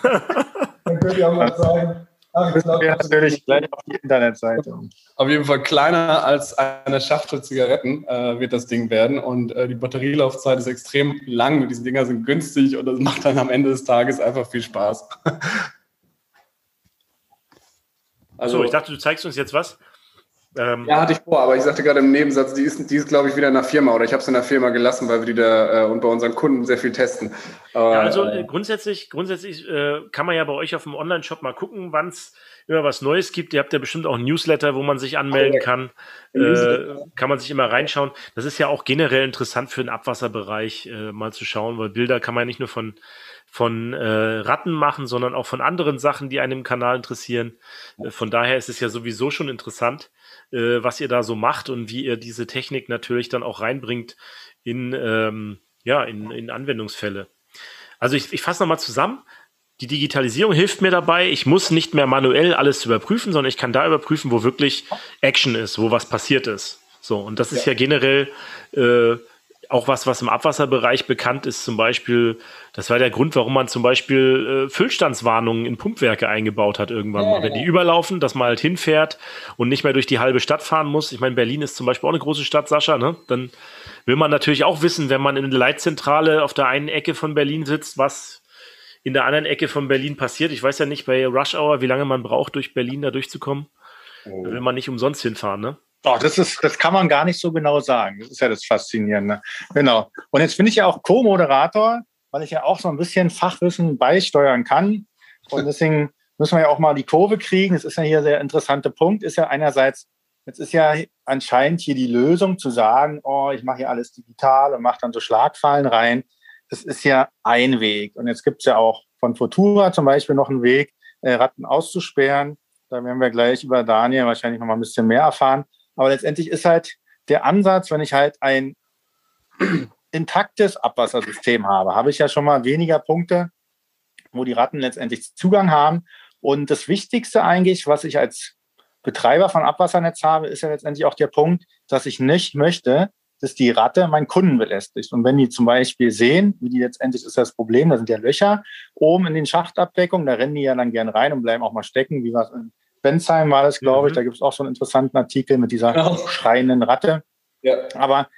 dann könnt ihr auch mal zeigen. Ach, ich glaub, natürlich gleich auf die Internetseite. Auf jeden Fall kleiner als eine Schachtel Zigaretten äh, wird das Ding werden. Und äh, die Batterielaufzeit ist extrem lang. Diese Dinger sind günstig und das macht dann am Ende des Tages einfach viel Spaß. also, so, ich dachte, du zeigst uns jetzt was. Ähm, ja, hatte ich vor, aber ich sagte gerade im Nebensatz, die ist, die ist glaube ich, wieder in der Firma oder ich habe es in der Firma gelassen, weil wir die da äh, und bei unseren Kunden sehr viel testen. Aber, ja, also äh, grundsätzlich, grundsätzlich äh, kann man ja bei euch auf dem Online-Shop mal gucken, wann es immer was Neues gibt. Ihr habt ja bestimmt auch ein Newsletter, wo man sich anmelden kann. Äh, kann man sich immer reinschauen. Das ist ja auch generell interessant für den Abwasserbereich, äh, mal zu schauen, weil Bilder kann man ja nicht nur von von äh, Ratten machen, sondern auch von anderen Sachen, die einem im Kanal interessieren. Äh, von daher ist es ja sowieso schon interessant, äh, was ihr da so macht und wie ihr diese Technik natürlich dann auch reinbringt in, ähm, ja, in, in Anwendungsfälle. Also ich, ich fasse nochmal zusammen. Die Digitalisierung hilft mir dabei. Ich muss nicht mehr manuell alles überprüfen, sondern ich kann da überprüfen, wo wirklich Action ist, wo was passiert ist. So, und das ist ja, ja generell äh, auch was, was im Abwasserbereich bekannt ist, zum Beispiel, das war der Grund, warum man zum Beispiel äh, Füllstandswarnungen in Pumpwerke eingebaut hat irgendwann mal. Wenn die überlaufen, dass man halt hinfährt und nicht mehr durch die halbe Stadt fahren muss. Ich meine, Berlin ist zum Beispiel auch eine große Stadt, Sascha, ne? Dann will man natürlich auch wissen, wenn man in der Leitzentrale auf der einen Ecke von Berlin sitzt, was in der anderen Ecke von Berlin passiert. Ich weiß ja nicht bei Rush Hour, wie lange man braucht, durch Berlin da durchzukommen. Oh. Da will man nicht umsonst hinfahren, ne? Oh, das ist, das kann man gar nicht so genau sagen. Das ist ja das Faszinierende. Genau. Und jetzt bin ich ja auch Co-Moderator, weil ich ja auch so ein bisschen Fachwissen beisteuern kann. Und [laughs] deswegen müssen wir ja auch mal die Kurve kriegen. Das ist ja hier der interessante Punkt. Ist ja einerseits, jetzt ist ja anscheinend hier die Lösung zu sagen, oh, ich mache hier alles digital und mache dann so Schlagfallen rein. Das ist ja ein Weg. Und jetzt gibt es ja auch von Futura zum Beispiel noch einen Weg, äh, Ratten auszusperren. Da werden wir gleich über Daniel wahrscheinlich noch mal ein bisschen mehr erfahren. Aber letztendlich ist halt der Ansatz, wenn ich halt ein [clears throat] intaktes Abwassersystem habe, habe ich ja schon mal weniger Punkte, wo die Ratten letztendlich Zugang haben. Und das Wichtigste eigentlich, was ich als Betreiber von Abwassernetz habe, ist ja letztendlich auch der Punkt, dass ich nicht möchte, dass die Ratte meinen Kunden belästigt. Und wenn die zum Beispiel sehen, wie die letztendlich ist das Problem, da sind ja Löcher oben in den Schachtabdeckungen, da rennen die ja dann gern rein und bleiben auch mal stecken, wie wir es in Bensheim war das, glaube ich. Mhm. Da gibt es auch so einen interessanten Artikel mit dieser genau. schreienden Ratte. Ja. Aber,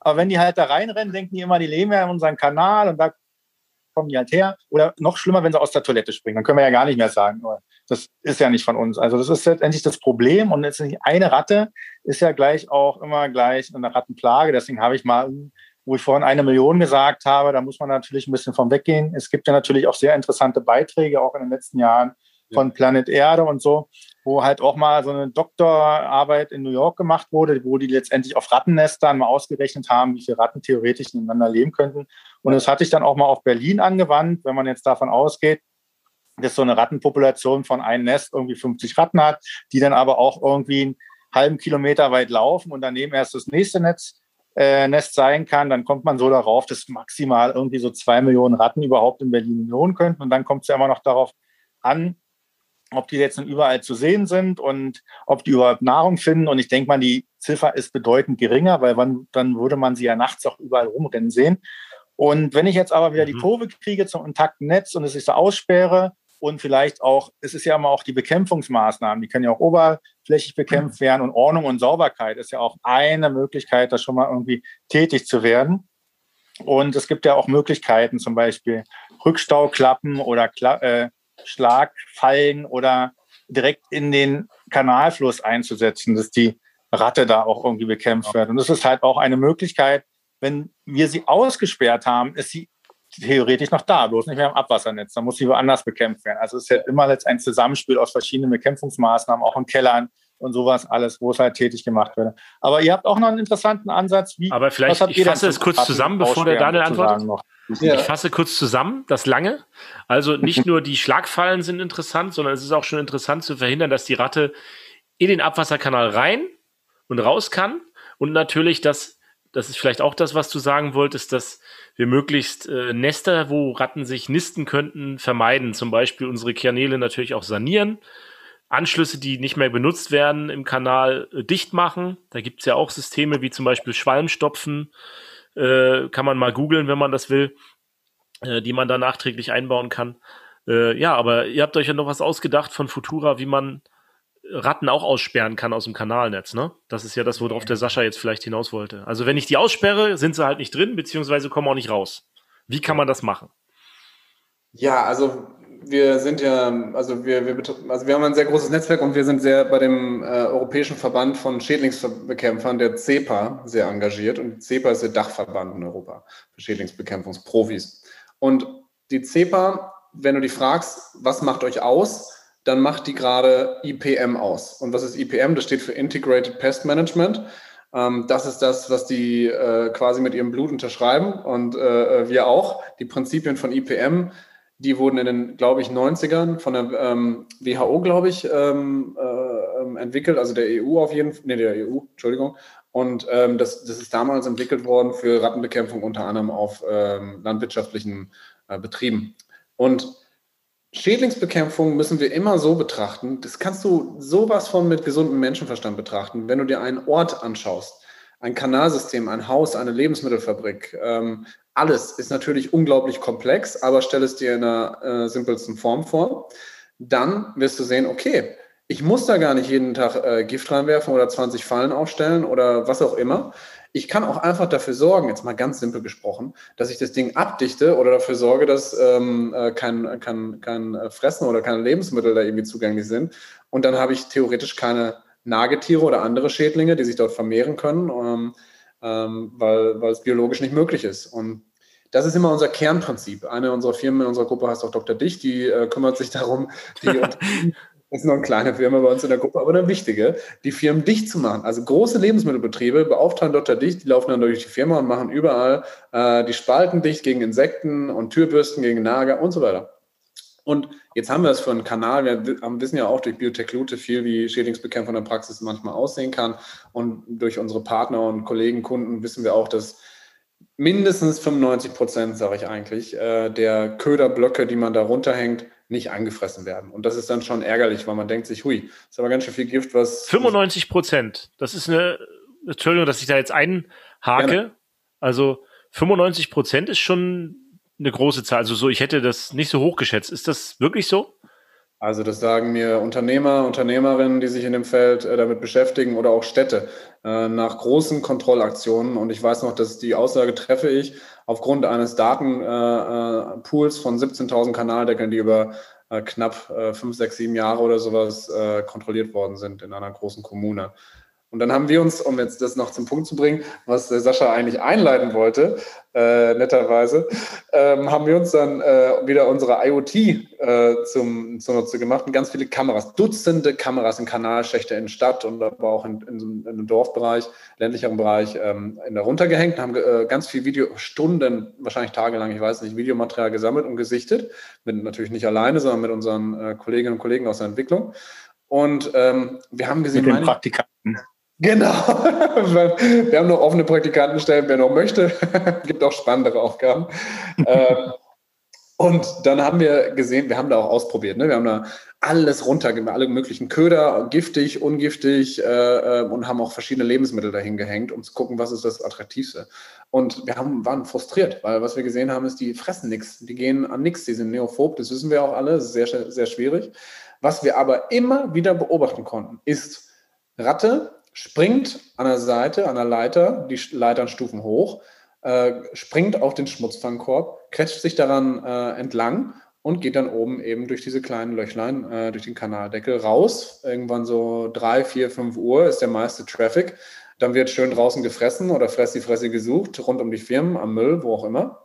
aber wenn die halt da reinrennen, denken die immer, die leben ja in unserem Kanal und da kommen die halt her. Oder noch schlimmer, wenn sie aus der Toilette springen. Dann können wir ja gar nicht mehr sagen, oh, das ist ja nicht von uns. Also das ist letztendlich das Problem. Und letztendlich eine Ratte ist ja gleich auch immer gleich eine Rattenplage. Deswegen habe ich mal, wo ich vorhin eine Million gesagt habe, da muss man natürlich ein bisschen vom weggehen. Es gibt ja natürlich auch sehr interessante Beiträge, auch in den letzten Jahren, von Planet Erde und so, wo halt auch mal so eine Doktorarbeit in New York gemacht wurde, wo die letztendlich auf Rattennestern mal ausgerechnet haben, wie viele Ratten theoretisch nebeneinander leben könnten. Und das hatte ich dann auch mal auf Berlin angewandt, wenn man jetzt davon ausgeht, dass so eine Rattenpopulation von einem Nest irgendwie 50 Ratten hat, die dann aber auch irgendwie einen halben Kilometer weit laufen und daneben erst das nächste Netz äh, Nest sein kann, dann kommt man so darauf, dass maximal irgendwie so zwei Millionen Ratten überhaupt in Berlin wohnen könnten. Und dann kommt es ja immer noch darauf an, ob die jetzt überall zu sehen sind und ob die überhaupt Nahrung finden. Und ich denke mal, die Ziffer ist bedeutend geringer, weil wann, dann würde man sie ja nachts auch überall rumrennen sehen. Und wenn ich jetzt aber wieder mhm. die Kurve kriege zum intakten Netz und es sich so aussperre und vielleicht auch, es ist ja immer auch die Bekämpfungsmaßnahmen, die können ja auch oberflächlich bekämpft werden und Ordnung und Sauberkeit ist ja auch eine Möglichkeit, da schon mal irgendwie tätig zu werden. Und es gibt ja auch Möglichkeiten, zum Beispiel Rückstauklappen oder Kla äh, Schlagfallen oder direkt in den Kanalfluss einzusetzen, dass die Ratte da auch irgendwie bekämpft wird. Und das ist halt auch eine Möglichkeit, wenn wir sie ausgesperrt haben, ist sie theoretisch noch da, bloß nicht mehr im Abwassernetz. Da muss sie woanders bekämpft werden. Also es ist ja immer jetzt ein Zusammenspiel aus verschiedenen Bekämpfungsmaßnahmen, auch in Kellern und sowas alles, wo es halt tätig gemacht wird. Aber ihr habt auch noch einen interessanten Ansatz. Wie, Aber vielleicht, ich fasse es kurz zusammen, bevor der Daniel antwortet. Ja. Ich fasse kurz zusammen, das lange. Also nicht [laughs] nur die Schlagfallen sind interessant, sondern es ist auch schon interessant zu verhindern, dass die Ratte in den Abwasserkanal rein und raus kann. Und natürlich, dass, das ist vielleicht auch das, was du sagen wolltest, dass wir möglichst äh, Nester, wo Ratten sich nisten könnten, vermeiden. Zum Beispiel unsere Kanäle natürlich auch sanieren. Anschlüsse, die nicht mehr benutzt werden im Kanal, äh, dicht machen. Da gibt es ja auch Systeme wie zum Beispiel Schwalmstopfen. Äh, kann man mal googeln, wenn man das will, äh, die man da nachträglich einbauen kann. Äh, ja, aber ihr habt euch ja noch was ausgedacht von Futura, wie man Ratten auch aussperren kann aus dem Kanalnetz, ne? Das ist ja das, worauf der Sascha jetzt vielleicht hinaus wollte. Also wenn ich die aussperre, sind sie halt nicht drin, beziehungsweise kommen auch nicht raus. Wie kann man das machen? Ja, also wir sind ja, also wir, wir, also wir haben ein sehr großes Netzwerk und wir sind sehr bei dem äh, Europäischen Verband von Schädlingsbekämpfern, der CEPA, sehr engagiert. Und CEPA ist der Dachverband in Europa für Schädlingsbekämpfungsprofis. Und die CEPA, wenn du die fragst, was macht euch aus, dann macht die gerade IPM aus. Und was ist IPM? Das steht für Integrated Pest Management. Ähm, das ist das, was die äh, quasi mit ihrem Blut unterschreiben und äh, wir auch. Die Prinzipien von IPM, die wurden in den, glaube ich, 90ern von der ähm, WHO, glaube ich, ähm, äh, entwickelt, also der EU auf jeden Fall, nee, der EU, Entschuldigung. Und ähm, das, das ist damals entwickelt worden für Rattenbekämpfung unter anderem auf ähm, landwirtschaftlichen äh, Betrieben. Und Schädlingsbekämpfung müssen wir immer so betrachten, das kannst du sowas von mit gesundem Menschenverstand betrachten, wenn du dir einen Ort anschaust, ein Kanalsystem, ein Haus, eine Lebensmittelfabrik, ähm, alles ist natürlich unglaublich komplex, aber stell es dir in einer äh, simpelsten Form vor, dann wirst du sehen, okay, ich muss da gar nicht jeden Tag äh, Gift reinwerfen oder 20 Fallen aufstellen oder was auch immer. Ich kann auch einfach dafür sorgen, jetzt mal ganz simpel gesprochen, dass ich das Ding abdichte oder dafür sorge, dass ähm, äh, kein, kein, kein äh, Fressen oder keine Lebensmittel da irgendwie zugänglich sind. Und dann habe ich theoretisch keine Nagetiere oder andere Schädlinge, die sich dort vermehren können, ähm, ähm, weil, weil es biologisch nicht möglich ist. Und das ist immer unser Kernprinzip. Eine unserer Firmen in unserer Gruppe heißt auch Dr. Dicht, die äh, kümmert sich darum, die [laughs] Das ist noch eine kleine Firma bei uns in der Gruppe, aber eine wichtige, die Firmen dicht zu machen. Also große Lebensmittelbetriebe beauftragen Dr. Dicht, die laufen dann durch die Firma und machen überall äh, die Spalten dicht gegen Insekten und Türbürsten gegen Nager und so weiter. Und jetzt haben wir es für einen Kanal. Wir wissen ja auch durch Biotech Lute viel, wie Schädlingsbekämpfung in der Praxis manchmal aussehen kann. Und durch unsere Partner und Kollegen, Kunden wissen wir auch, dass mindestens 95 Prozent, sage ich eigentlich, äh, der Köderblöcke, die man da runterhängt, nicht angefressen werden. Und das ist dann schon ärgerlich, weil man denkt sich, hui, ist aber ganz schön viel Gift, was. 95 Prozent. Das ist eine, Entschuldigung, dass ich da jetzt einhake. Gerne. Also 95 Prozent ist schon eine große Zahl. Also so, ich hätte das nicht so hoch geschätzt. Ist das wirklich so? Also das sagen mir Unternehmer, Unternehmerinnen, die sich in dem Feld äh, damit beschäftigen oder auch Städte äh, nach großen Kontrollaktionen. Und ich weiß noch, dass die Aussage treffe ich aufgrund eines Datenpools äh, von 17.000 Kanaldeckeln, die über knapp fünf, sechs, sieben Jahre oder sowas kontrolliert worden sind in einer großen Kommune. Und dann haben wir uns, um jetzt das noch zum Punkt zu bringen, was Sascha eigentlich einleiten wollte, äh, netterweise, ähm, haben wir uns dann äh, wieder unsere IoT äh, zum, zunutze gemacht und ganz viele Kameras, Dutzende Kameras in Kanalschächte in Stadt und aber auch in, in, in einem Dorfbereich, ländlicheren Bereich, ähm, in der runtergehängt, haben äh, ganz viel Video, Stunden, wahrscheinlich tagelang, ich weiß nicht, Videomaterial gesammelt und gesichtet, mit, natürlich nicht alleine, sondern mit unseren äh, Kolleginnen und Kollegen aus der Entwicklung. Und ähm, wir haben gesehen, mit den Praktikanten. Genau. [laughs] Wir haben noch offene Praktikantenstellen, wer noch möchte. [laughs] Gibt auch spannendere Aufgaben. Ähm, und dann haben wir gesehen, wir haben da auch ausprobiert. Ne? Wir haben da alles runtergemacht, alle möglichen Köder, giftig, ungiftig äh, äh, und haben auch verschiedene Lebensmittel dahin gehängt, um zu gucken, was ist das Attraktivste. Und wir haben, waren frustriert, weil was wir gesehen haben, ist, die fressen nichts. Die gehen an nichts. Die sind neophob, das wissen wir auch alle. Das ist sehr, sehr schwierig. Was wir aber immer wieder beobachten konnten, ist Ratte springt an der Seite, an der Leiter, die Leiternstufen hoch, äh, springt auf den Schmutzfangkorb, quetscht sich daran äh, entlang und geht dann oben eben durch diese kleinen Löchlein, äh, durch den Kanaldeckel raus. Irgendwann so drei, vier, fünf Uhr ist der meiste Traffic. Dann wird schön draußen gefressen oder Fressi Fressi gesucht, rund um die Firmen, am Müll, wo auch immer,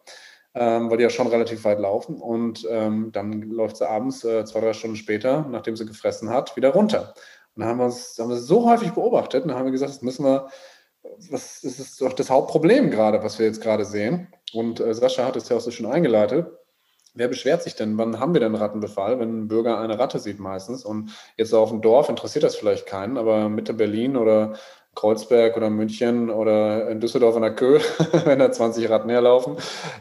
ähm, weil die ja schon relativ weit laufen. Und ähm, dann läuft sie abends, äh, zwei, drei Stunden später, nachdem sie gefressen hat, wieder runter. Dann haben wir uns haben wir so häufig beobachtet und dann haben wir gesagt, das müssen wir, das, das ist doch das Hauptproblem gerade, was wir jetzt gerade sehen. Und äh, Sascha hat es ja auch so schön eingeleitet. Wer beschwert sich denn? Wann haben wir denn Rattenbefall, wenn ein Bürger eine Ratte sieht meistens? Und jetzt auf dem Dorf interessiert das vielleicht keinen, aber Mitte Berlin oder Kreuzberg oder München oder in Düsseldorf an der Köhl, [laughs] wenn da 20 Ratten herlaufen,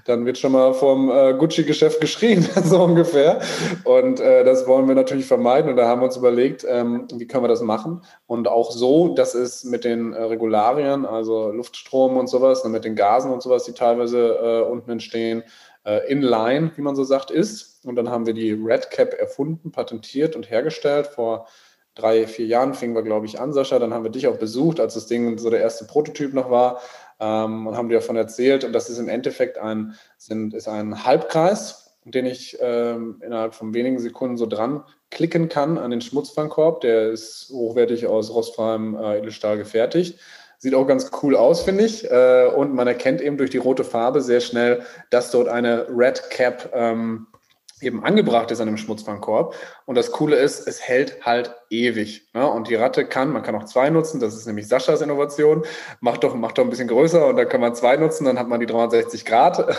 dann wird schon mal vom äh, Gucci-Geschäft geschrien, [laughs] so ungefähr. Und äh, das wollen wir natürlich vermeiden. Und da haben wir uns überlegt, ähm, wie können wir das machen? Und auch so, dass es mit den äh, Regularien, also Luftstrom und sowas, und mit den Gasen und sowas, die teilweise äh, unten entstehen, äh, in line, wie man so sagt, ist. Und dann haben wir die Red Cap erfunden, patentiert und hergestellt vor drei, vier Jahren fingen wir, glaube ich, an, Sascha. Dann haben wir dich auch besucht, als das Ding so der erste Prototyp noch war ähm, und haben dir davon erzählt. Und das ist im Endeffekt ein, sind, ist ein Halbkreis, den ich ähm, innerhalb von wenigen Sekunden so dran klicken kann an den Schmutzfangkorb. Der ist hochwertig aus rostfreiem äh, Edelstahl gefertigt. Sieht auch ganz cool aus, finde ich. Äh, und man erkennt eben durch die rote Farbe sehr schnell, dass dort eine Red Cap ähm, eben angebracht ist an einem Schmutzfangkorb. Und das Coole ist, es hält halt ewig. Ne? Und die Ratte kann, man kann auch zwei nutzen, das ist nämlich Saschas Innovation, macht doch, macht doch ein bisschen größer und dann kann man zwei nutzen, dann hat man die 360 Grad.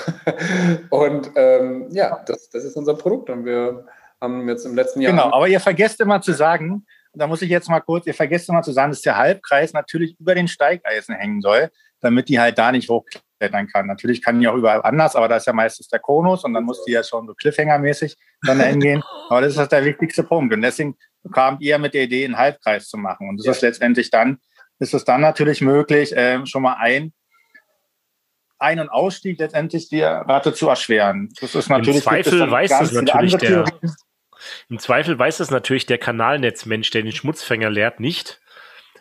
[laughs] und ähm, ja, das, das ist unser Produkt. Und wir haben jetzt im letzten Jahr. Genau, aber ihr vergesst immer zu sagen, da muss ich jetzt mal kurz, ihr vergesst immer zu sagen, dass der Halbkreis natürlich über den Steigeisen hängen soll, damit die halt da nicht hochklettern klettern kann. Natürlich kann die auch überall anders, aber da ist ja meistens der Konus und dann muss die ja schon so Cliffhanger-mäßig dann dahin gehen. [laughs] Aber das ist halt der wichtigste Punkt. Und deswegen kam ihr mit der Idee, einen Halbkreis zu machen. Und das ja. ist letztendlich dann, ist es dann natürlich möglich, äh, schon mal ein ein- und Ausstieg letztendlich die Rate zu erschweren. Das ist natürlich Im Zweifel weiß das natürlich der, im Zweifel weiß das natürlich der Kanalnetzmensch, der den Schmutzfänger leert, nicht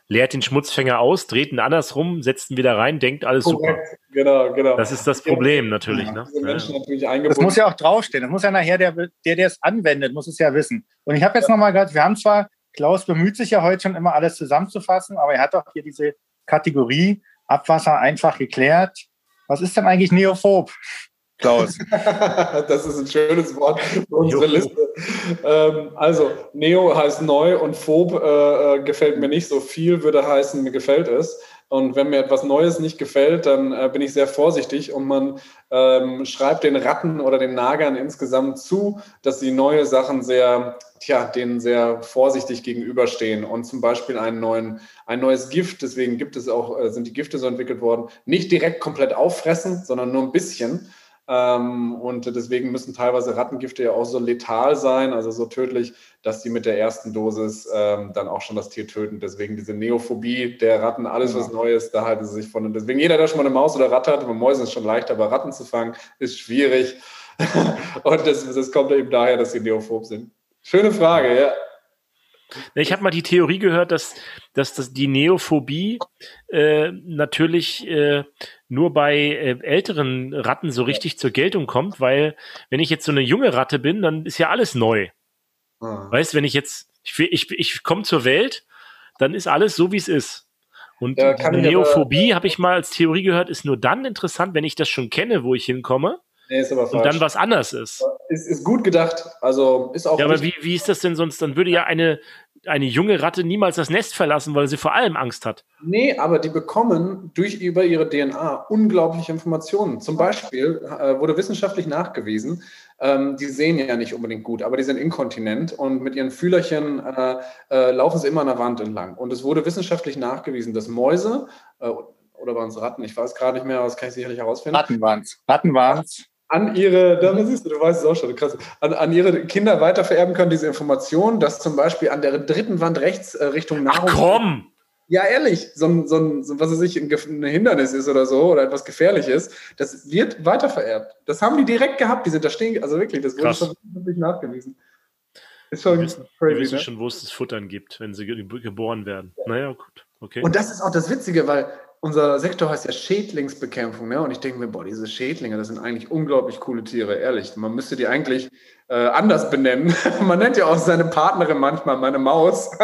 leert den Schmutzfänger aus, dreht ihn andersrum, setzt ihn wieder rein, denkt alles Korrekt. super. Genau, genau. Das ist das Problem ja. natürlich. Ja, ne? natürlich das muss ja auch draufstehen. Das muss ja nachher der, der, der es anwendet, muss es ja wissen. Und ich habe jetzt ja. nochmal gerade, wir haben zwar, Klaus bemüht sich ja heute schon immer alles zusammenzufassen, aber er hat doch hier diese Kategorie Abwasser einfach geklärt. Was ist denn eigentlich Neophob? Klaus. [laughs] das ist ein schönes Wort für unsere Liste. Ähm, also, Neo heißt neu und Phob äh, äh, gefällt mir nicht so viel, würde heißen, mir gefällt es. Und wenn mir etwas Neues nicht gefällt, dann äh, bin ich sehr vorsichtig und man ähm, schreibt den Ratten oder den Nagern insgesamt zu, dass sie neue Sachen sehr, tja, denen sehr vorsichtig gegenüberstehen und zum Beispiel einen neuen, ein neues Gift, deswegen gibt es auch, äh, sind die Gifte so entwickelt worden, nicht direkt komplett auffressen, sondern nur ein bisschen und deswegen müssen teilweise Rattengifte ja auch so letal sein, also so tödlich, dass sie mit der ersten Dosis ähm, dann auch schon das Tier töten. Deswegen diese Neophobie der Ratten, alles was genau. Neues, da halten sie sich von. Und deswegen jeder, der schon mal eine Maus oder Ratte hat, bei Mäusen ist schon leichter, aber Ratten zu fangen, ist schwierig. [laughs] und das, das kommt eben daher, dass sie neophob sind. Schöne Frage, ja. Ich habe mal die Theorie gehört, dass, dass, dass die Neophobie äh, natürlich äh, nur bei äh, älteren Ratten so richtig zur Geltung kommt, weil wenn ich jetzt so eine junge Ratte bin, dann ist ja alles neu. Ah. Weißt, wenn ich jetzt, ich, ich, ich komme zur Welt, dann ist alles so, wie es ist. Und ja, Neophobie, habe ich mal als Theorie gehört, ist nur dann interessant, wenn ich das schon kenne, wo ich hinkomme. Nee, ist aber falsch. Und dann was anders ist. Ist, ist gut gedacht. Also ist auch. Ja, aber wie, wie ist das denn sonst? Dann würde ja eine, eine junge Ratte niemals das Nest verlassen, weil sie vor allem Angst hat. Nee, aber die bekommen durch über ihre DNA unglaubliche Informationen. Zum Beispiel äh, wurde wissenschaftlich nachgewiesen, ähm, die sehen ja nicht unbedingt gut, aber die sind inkontinent und mit ihren Fühlerchen äh, äh, laufen sie immer an der Wand entlang. Und es wurde wissenschaftlich nachgewiesen, dass Mäuse äh, oder waren es Ratten? Ich weiß gerade nicht mehr, aber das kann ich sicherlich herausfinden. Ratten waren es. Ratten waren es an ihre, da siehst du, du weißt es auch schon, krass, an, an ihre Kinder weitervererben können, diese Information, dass zum Beispiel an der dritten Wand rechts äh, Richtung Nahrung. Ach komm! Ja, ehrlich, so ein, so ein so, was weiß ich, ein, ein Hindernis ist oder so oder etwas gefährlich ist, das wird weitervererbt. Das haben die direkt gehabt, die sind da stehen, also wirklich, das wurde schon wirklich nachgewiesen. Ist schon die wissen, crazy, die wissen ne? schon, wo es das Futtern gibt, wenn sie geboren werden. Ja. Naja, gut. Okay. Und das ist auch das Witzige, weil unser Sektor heißt ja Schädlingsbekämpfung, ne? Und ich denke mir, boah, diese Schädlinge, das sind eigentlich unglaublich coole Tiere, ehrlich. Man müsste die eigentlich äh, anders benennen. [laughs] Man nennt ja auch seine Partnerin manchmal meine Maus. [laughs]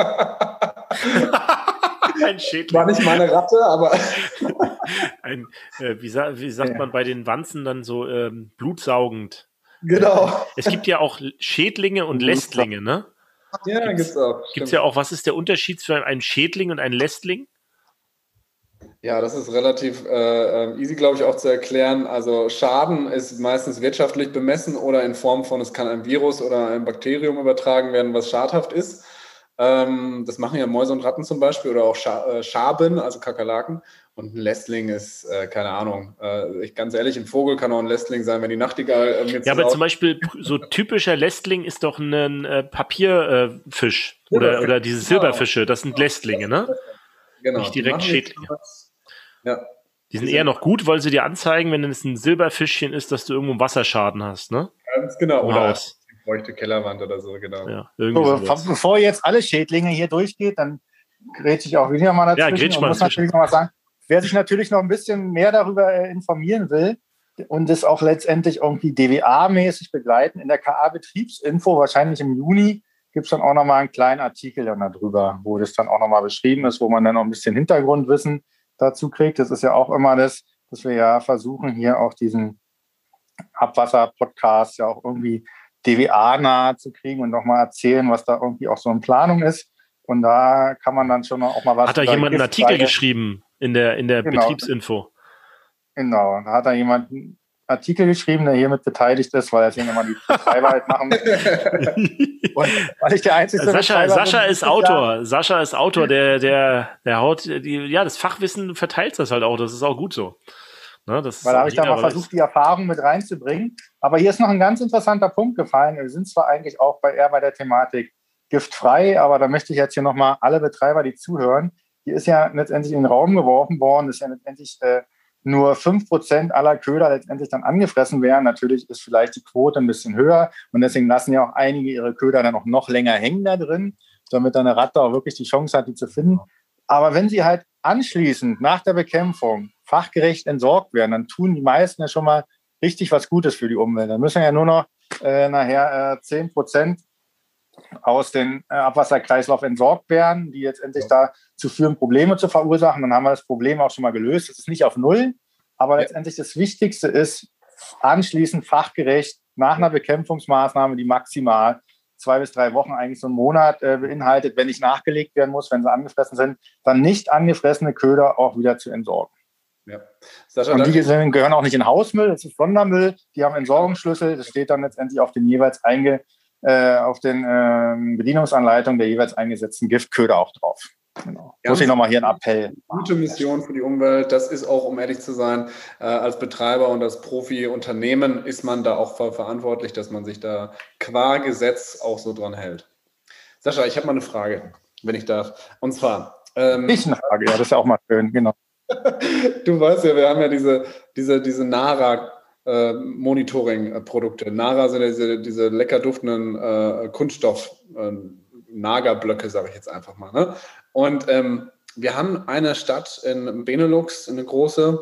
ein Schädling. War nicht meine Ratte, aber. [laughs] ein, äh, wie, sa wie, sagt ja. man bei den Wanzen dann so ähm, blutsaugend? Genau. Es gibt ja auch Schädlinge und Lästlinge, ne? Ja, gibt's, gibt's auch. Gibt es ja auch, was ist der Unterschied zwischen einem Schädling und einem Lästling? Ja, das ist relativ äh, ähm, easy, glaube ich, auch zu erklären. Also Schaden ist meistens wirtschaftlich bemessen oder in Form von, es kann ein Virus oder ein Bakterium übertragen werden, was schadhaft ist. Ähm, das machen ja Mäuse und Ratten zum Beispiel oder auch Scha äh, Schaben, also Kakerlaken. Und ein Lästling ist, äh, keine Ahnung, äh, ich ganz ehrlich, ein Vogel kann auch ein Lästling sein, wenn die Nachtigall äh, Ja, aber zum Beispiel so typischer Lästling ist doch ein äh, Papierfisch oder, oder diese genau. Silberfische, das sind Lästlinge, ne? Genau. Nicht direkt Schädlinge. Ja. Die sind eher noch gut, weil sie dir anzeigen, wenn es ein Silberfischchen ist, dass du irgendwo Wasserschaden hast, ne? Ganz genau. Oder Haus. feuchte Kellerwand oder so, genau. Ja, so, bevor jetzt alle Schädlinge hier durchgeht, dann grätsche ich auch wieder mal dazwischen. Ja, grätsch mal muss natürlich noch mal sagen, wer sich natürlich noch ein bisschen mehr darüber äh, informieren will und es auch letztendlich irgendwie DWA-mäßig begleiten, in der KA-Betriebsinfo, wahrscheinlich im Juni, gibt es dann auch nochmal einen kleinen Artikel dann darüber, wo das dann auch nochmal beschrieben ist, wo man dann noch ein bisschen Hintergrundwissen dazu kriegt. Das ist ja auch immer das, dass wir ja versuchen, hier auch diesen Abwasser-Podcast ja auch irgendwie DWA-nah zu kriegen und nochmal erzählen, was da irgendwie auch so in Planung ist. Und da kann man dann schon auch mal was. Hat da jemand einen Artikel geschrieben in der, in der genau. Betriebsinfo? Genau, da hat da jemand einen Artikel geschrieben, der hiermit beteiligt ist, weil er jetzt irgendwann die Betreiber halt machen. [laughs] Und weil ich der einzige Sascha, Sascha ist Autor. Jahr. Sascha ist Autor, der, der, der haut, die, ja, das Fachwissen verteilt das halt auch. Das ist auch gut so. Ne, Weil da habe ich da mal versucht, die Erfahrung mit reinzubringen. Aber hier ist noch ein ganz interessanter Punkt gefallen. Wir sind zwar eigentlich auch bei, eher bei der Thematik giftfrei, aber da möchte ich jetzt hier nochmal alle Betreiber, die zuhören, hier ist ja letztendlich in den Raum geworfen worden, dass ja letztendlich äh, nur 5% aller Köder letztendlich dann angefressen werden. Natürlich ist vielleicht die Quote ein bisschen höher und deswegen lassen ja auch einige ihre Köder dann auch noch länger hängen da drin, damit dann eine Ratte auch wirklich die Chance hat, die zu finden. Aber wenn sie halt anschließend nach der Bekämpfung fachgerecht entsorgt werden, dann tun die meisten ja schon mal richtig was Gutes für die Umwelt. Dann müssen ja nur noch äh, nachher äh, 10 Prozent aus dem äh, Abwasserkreislauf entsorgt werden, die jetzt endlich ja. dazu führen, Probleme zu verursachen. Dann haben wir das Problem auch schon mal gelöst. Das ist nicht auf Null, aber ja. letztendlich das Wichtigste ist, anschließend fachgerecht nach einer Bekämpfungsmaßnahme, die maximal zwei bis drei Wochen, eigentlich so einen Monat äh, beinhaltet, wenn nicht nachgelegt werden muss, wenn sie angefressen sind, dann nicht angefressene Köder auch wieder zu entsorgen. Ja. Sascha, und die gehören auch nicht in Hausmüll, das ist Sondermüll, die haben Entsorgungsschlüssel, das steht dann letztendlich auf den jeweils einge, äh, auf den äh, Bedienungsanleitungen der jeweils eingesetzten Giftköder auch drauf. Genau. Muss ich nochmal hier einen Appell. Gute Mission für die Umwelt. Das ist auch, um ehrlich zu sein, äh, als Betreiber und als Profi-Unternehmen ist man da auch verantwortlich, dass man sich da qua Gesetz auch so dran hält. Sascha, ich habe mal eine Frage, wenn ich darf. Und zwar. Ähm, ich eine Frage, ja, das ist ja auch mal schön, genau. [laughs] du weißt ja, wir haben ja diese, diese, diese NARA äh, Monitoring-Produkte. Nara sind diese, diese lecker duftenden äh, Kunststoff äh, Nagerblöcke, sage ich jetzt einfach mal. Ne? Und ähm, wir haben eine Stadt in Benelux, eine große,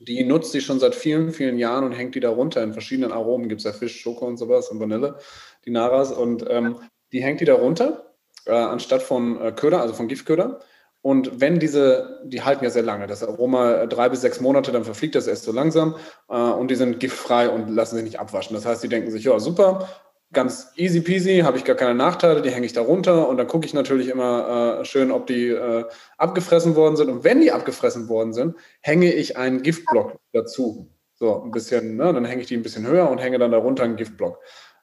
die nutzt die schon seit vielen, vielen Jahren und hängt die da runter in verschiedenen Aromen. Gibt es ja Fisch, Schoko und sowas und Vanille, die Naras. Und ähm, die hängt die da runter, äh, anstatt von äh, Köder, also von Giftköder. Und wenn diese, die halten ja sehr lange, das Aroma drei bis sechs Monate, dann verfliegt das erst so langsam äh, und die sind giftfrei und lassen sich nicht abwaschen. Das heißt, die denken sich, ja, super, ganz easy peasy, habe ich gar keine Nachteile, die hänge ich da runter und dann gucke ich natürlich immer äh, schön, ob die äh, abgefressen worden sind. Und wenn die abgefressen worden sind, hänge ich einen Giftblock dazu. So ein bisschen, ne? dann hänge ich die ein bisschen höher und hänge dann darunter einen Giftblock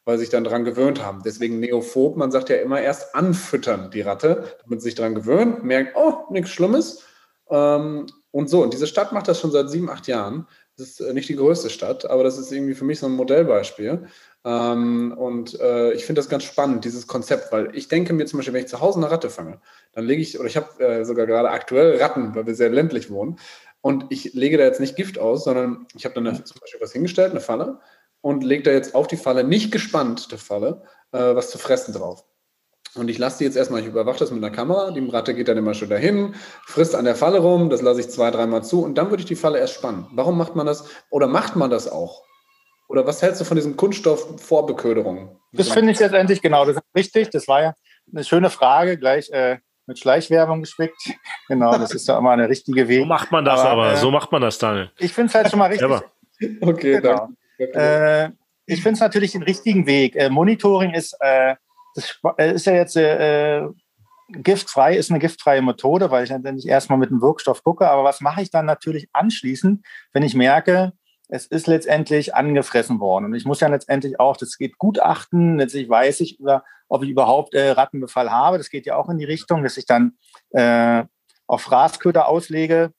weil sie sich dann daran gewöhnt haben. Deswegen neophob, man sagt ja immer erst anfüttern die Ratte, damit sie sich daran gewöhnt, merkt, oh, nichts Schlimmes. Ähm, und so, und diese Stadt macht das schon seit sieben, acht Jahren. Das ist äh, nicht die größte Stadt, aber das ist irgendwie für mich so ein Modellbeispiel. Ähm, und äh, ich finde das ganz spannend, dieses Konzept, weil ich denke mir zum Beispiel, wenn ich zu Hause eine Ratte fange, dann lege ich, oder ich habe äh, sogar gerade aktuell Ratten, weil wir sehr ländlich wohnen, und ich lege da jetzt nicht Gift aus, sondern ich habe dann eine, zum Beispiel was hingestellt, eine Falle, und legt da jetzt auf die Falle, nicht gespannt, der Falle, äh, was zu fressen drauf. Und ich lasse die jetzt erstmal, ich überwache das mit einer Kamera, die Ratte geht dann immer schon dahin, frisst an der Falle rum, das lasse ich zwei, dreimal zu und dann würde ich die Falle erst spannen. Warum macht man das? Oder macht man das auch? Oder was hältst du von diesem Kunststoff-Vorbeköderung? Das finde ich letztendlich genau, das ist richtig. Das war ja eine schöne Frage, gleich äh, mit Schleichwerbung gespickt. [laughs] Genau, das ist ja immer eine richtige Weg. So macht man das aber, aber äh, so macht man das, Daniel. Ich finde es halt schon mal richtig. okay, genau. Äh, ich finde es natürlich den richtigen Weg. Äh, Monitoring ist, äh, äh, ist ja jetzt äh, giftfrei, ist eine giftfreie Methode, weil ich natürlich erstmal mit dem Wirkstoff gucke. Aber was mache ich dann natürlich anschließend, wenn ich merke, es ist letztendlich angefressen worden. Und ich muss ja letztendlich auch, das geht Gutachten, letztlich weiß ich, über, ob ich überhaupt äh, Rattenbefall habe. Das geht ja auch in die Richtung, dass ich dann äh, auf Fraßköder auslege,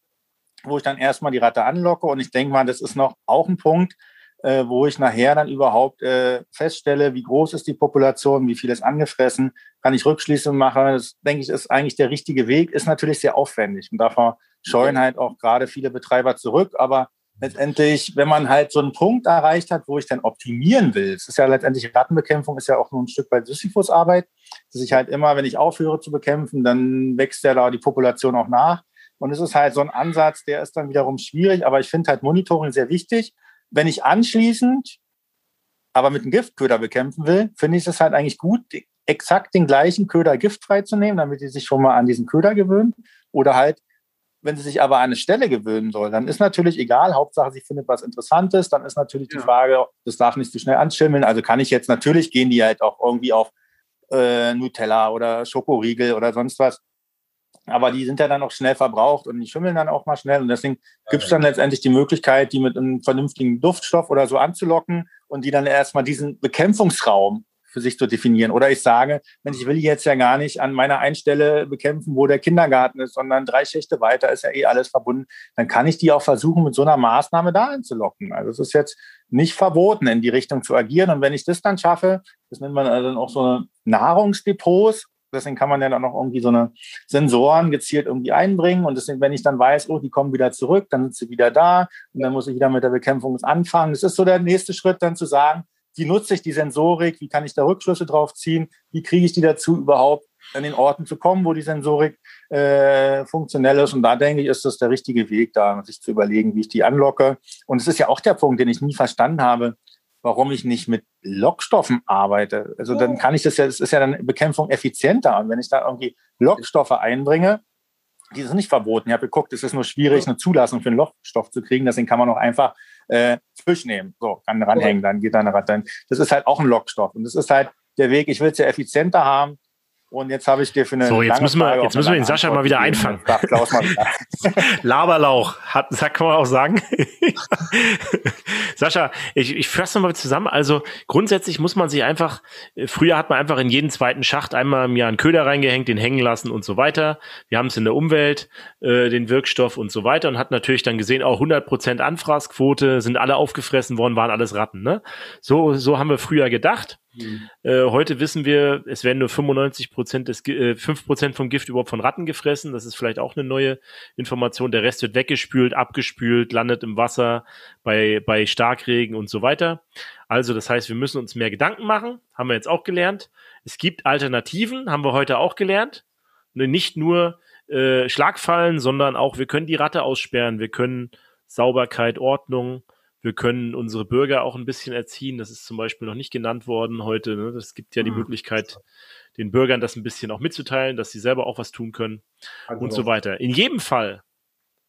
wo ich dann erstmal die Ratte anlocke. Und ich denke mal, das ist noch auch ein Punkt, äh, wo ich nachher dann überhaupt äh, feststelle, wie groß ist die Population, wie viel ist angefressen, kann ich Rückschlüsse machen. Das denke ich, ist eigentlich der richtige Weg, ist natürlich sehr aufwendig. Und davor scheuen halt auch gerade viele Betreiber zurück. Aber letztendlich, wenn man halt so einen Punkt erreicht hat, wo ich dann optimieren will, es ist ja letztendlich Rattenbekämpfung, ist ja auch nur ein Stück weit Sisyphus-Arbeit, dass ich halt immer, wenn ich aufhöre zu bekämpfen, dann wächst ja da die Population auch nach. Und es ist halt so ein Ansatz, der ist dann wiederum schwierig, aber ich finde halt Monitoring sehr wichtig. Wenn ich anschließend aber mit einem Giftköder bekämpfen will, finde ich es halt eigentlich gut, exakt den gleichen Köder giftfrei zu nehmen, damit die sich schon mal an diesen Köder gewöhnen. Oder halt wenn sie sich aber an eine Stelle gewöhnen soll, dann ist natürlich egal, Hauptsache sie findet was Interessantes, dann ist natürlich ja. die Frage, das darf nicht zu schnell anschimmeln. Also kann ich jetzt, natürlich gehen die halt auch irgendwie auf äh, Nutella oder Schokoriegel oder sonst was. Aber die sind ja dann auch schnell verbraucht und die schimmeln dann auch mal schnell. Und deswegen gibt es dann letztendlich die Möglichkeit, die mit einem vernünftigen Duftstoff oder so anzulocken und die dann erstmal diesen Bekämpfungsraum für sich zu definieren. Oder ich sage, Mensch, ich will jetzt ja gar nicht an meiner Einstelle bekämpfen, wo der Kindergarten ist, sondern drei Schächte weiter ist ja eh alles verbunden. Dann kann ich die auch versuchen, mit so einer Maßnahme da einzulocken. Also es ist jetzt nicht verboten, in die Richtung zu agieren. Und wenn ich das dann schaffe, das nennt man dann auch so Nahrungsdepots, Deswegen kann man ja dann auch irgendwie so eine Sensoren gezielt irgendwie einbringen. Und deswegen, wenn ich dann weiß, oh, die kommen wieder zurück, dann sind sie wieder da und dann muss ich wieder mit der Bekämpfung anfangen. Das ist so der nächste Schritt, dann zu sagen, wie nutze ich die Sensorik, wie kann ich da Rückschlüsse drauf ziehen, wie kriege ich die dazu überhaupt an den Orten zu kommen, wo die Sensorik äh, funktionell ist. Und da denke ich, ist das der richtige Weg, da sich zu überlegen, wie ich die anlocke. Und es ist ja auch der Punkt, den ich nie verstanden habe, warum ich nicht mit Lockstoffen arbeite. Also dann kann ich das ja, es ist ja dann Bekämpfung effizienter. Und wenn ich da irgendwie Lockstoffe einbringe, die sind nicht verboten. Ich habe geguckt, es ist nur schwierig, eine Zulassung für einen Lockstoff zu kriegen. Deswegen kann man auch einfach äh, Fisch nehmen. So, kann ranhängen, dann geht da eine Ratte. Das ist halt auch ein Lockstoff. Und das ist halt der Weg, ich will es ja effizienter haben. Und jetzt habe ich dir für eine. So, jetzt müssen wir, jetzt müssen wir den Sascha mal wieder einfangen. Mal wieder. [laughs] Laberlauch, hat, sagt kann man auch sagen. [laughs] Sascha, ich, ich fasse mal zusammen. Also grundsätzlich muss man sich einfach, früher hat man einfach in jeden zweiten Schacht einmal im Jahr einen Köder reingehängt, den hängen lassen und so weiter. Wir haben es in der Umwelt, äh, den Wirkstoff und so weiter und hat natürlich dann gesehen, auch 100% Anfraßquote, sind alle aufgefressen worden, waren alles Ratten. Ne? So, so haben wir früher gedacht. Mhm. Äh, heute wissen wir, es werden nur 95 Prozent des, äh, 5 Prozent vom Gift überhaupt von Ratten gefressen. Das ist vielleicht auch eine neue Information. Der Rest wird weggespült, abgespült, landet im Wasser bei, bei Starkregen und so weiter. Also, das heißt, wir müssen uns mehr Gedanken machen. Haben wir jetzt auch gelernt. Es gibt Alternativen, haben wir heute auch gelernt. Nicht nur äh, Schlagfallen, sondern auch, wir können die Ratte aussperren, wir können Sauberkeit, Ordnung, wir können unsere Bürger auch ein bisschen erziehen. Das ist zum Beispiel noch nicht genannt worden heute. Ne? Das gibt ja die mhm. Möglichkeit, den Bürgern das ein bisschen auch mitzuteilen, dass sie selber auch was tun können also und so weiter. In jedem Fall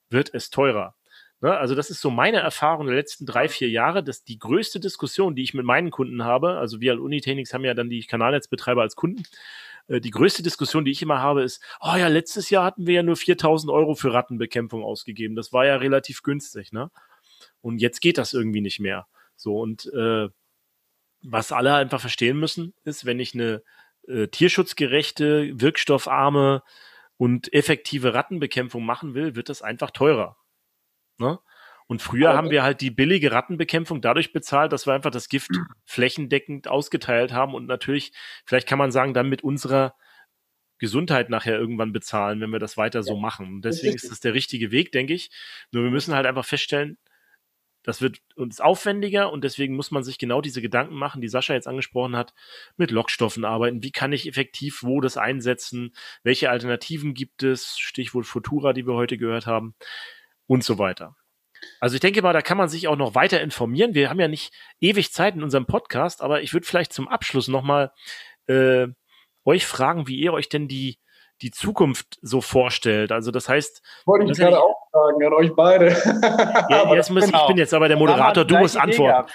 wird es teurer. Ne? Also das ist so meine Erfahrung der letzten drei, vier Jahre, dass die größte Diskussion, die ich mit meinen Kunden habe, also wir als Unitechnics haben ja dann die Kanalnetzbetreiber als Kunden, äh, die größte Diskussion, die ich immer habe, ist, oh ja, letztes Jahr hatten wir ja nur 4000 Euro für Rattenbekämpfung ausgegeben. Das war ja relativ günstig, ne? Und jetzt geht das irgendwie nicht mehr. So, und äh, was alle einfach verstehen müssen, ist, wenn ich eine äh, tierschutzgerechte, wirkstoffarme und effektive Rattenbekämpfung machen will, wird das einfach teurer. Ne? Und früher Aber haben wir halt die billige Rattenbekämpfung dadurch bezahlt, dass wir einfach das Gift flächendeckend ausgeteilt haben und natürlich, vielleicht kann man sagen, dann mit unserer Gesundheit nachher irgendwann bezahlen, wenn wir das weiter ja. so machen. Und deswegen ist das der richtige Weg, denke ich. Nur wir müssen halt einfach feststellen, das wird uns aufwendiger und deswegen muss man sich genau diese Gedanken machen, die Sascha jetzt angesprochen hat, mit Lockstoffen arbeiten. Wie kann ich effektiv wo das einsetzen? Welche Alternativen gibt es? Stichwort Futura, die wir heute gehört haben und so weiter. Also ich denke mal, da kann man sich auch noch weiter informieren. Wir haben ja nicht ewig Zeit in unserem Podcast, aber ich würde vielleicht zum Abschluss nochmal äh, euch fragen, wie ihr euch denn die die Zukunft so vorstellt. Also das heißt. Wollte ich gerade auch fragen an euch beide. [laughs] ja, jetzt muss, genau. Ich bin jetzt aber der Moderator, du musst antworten.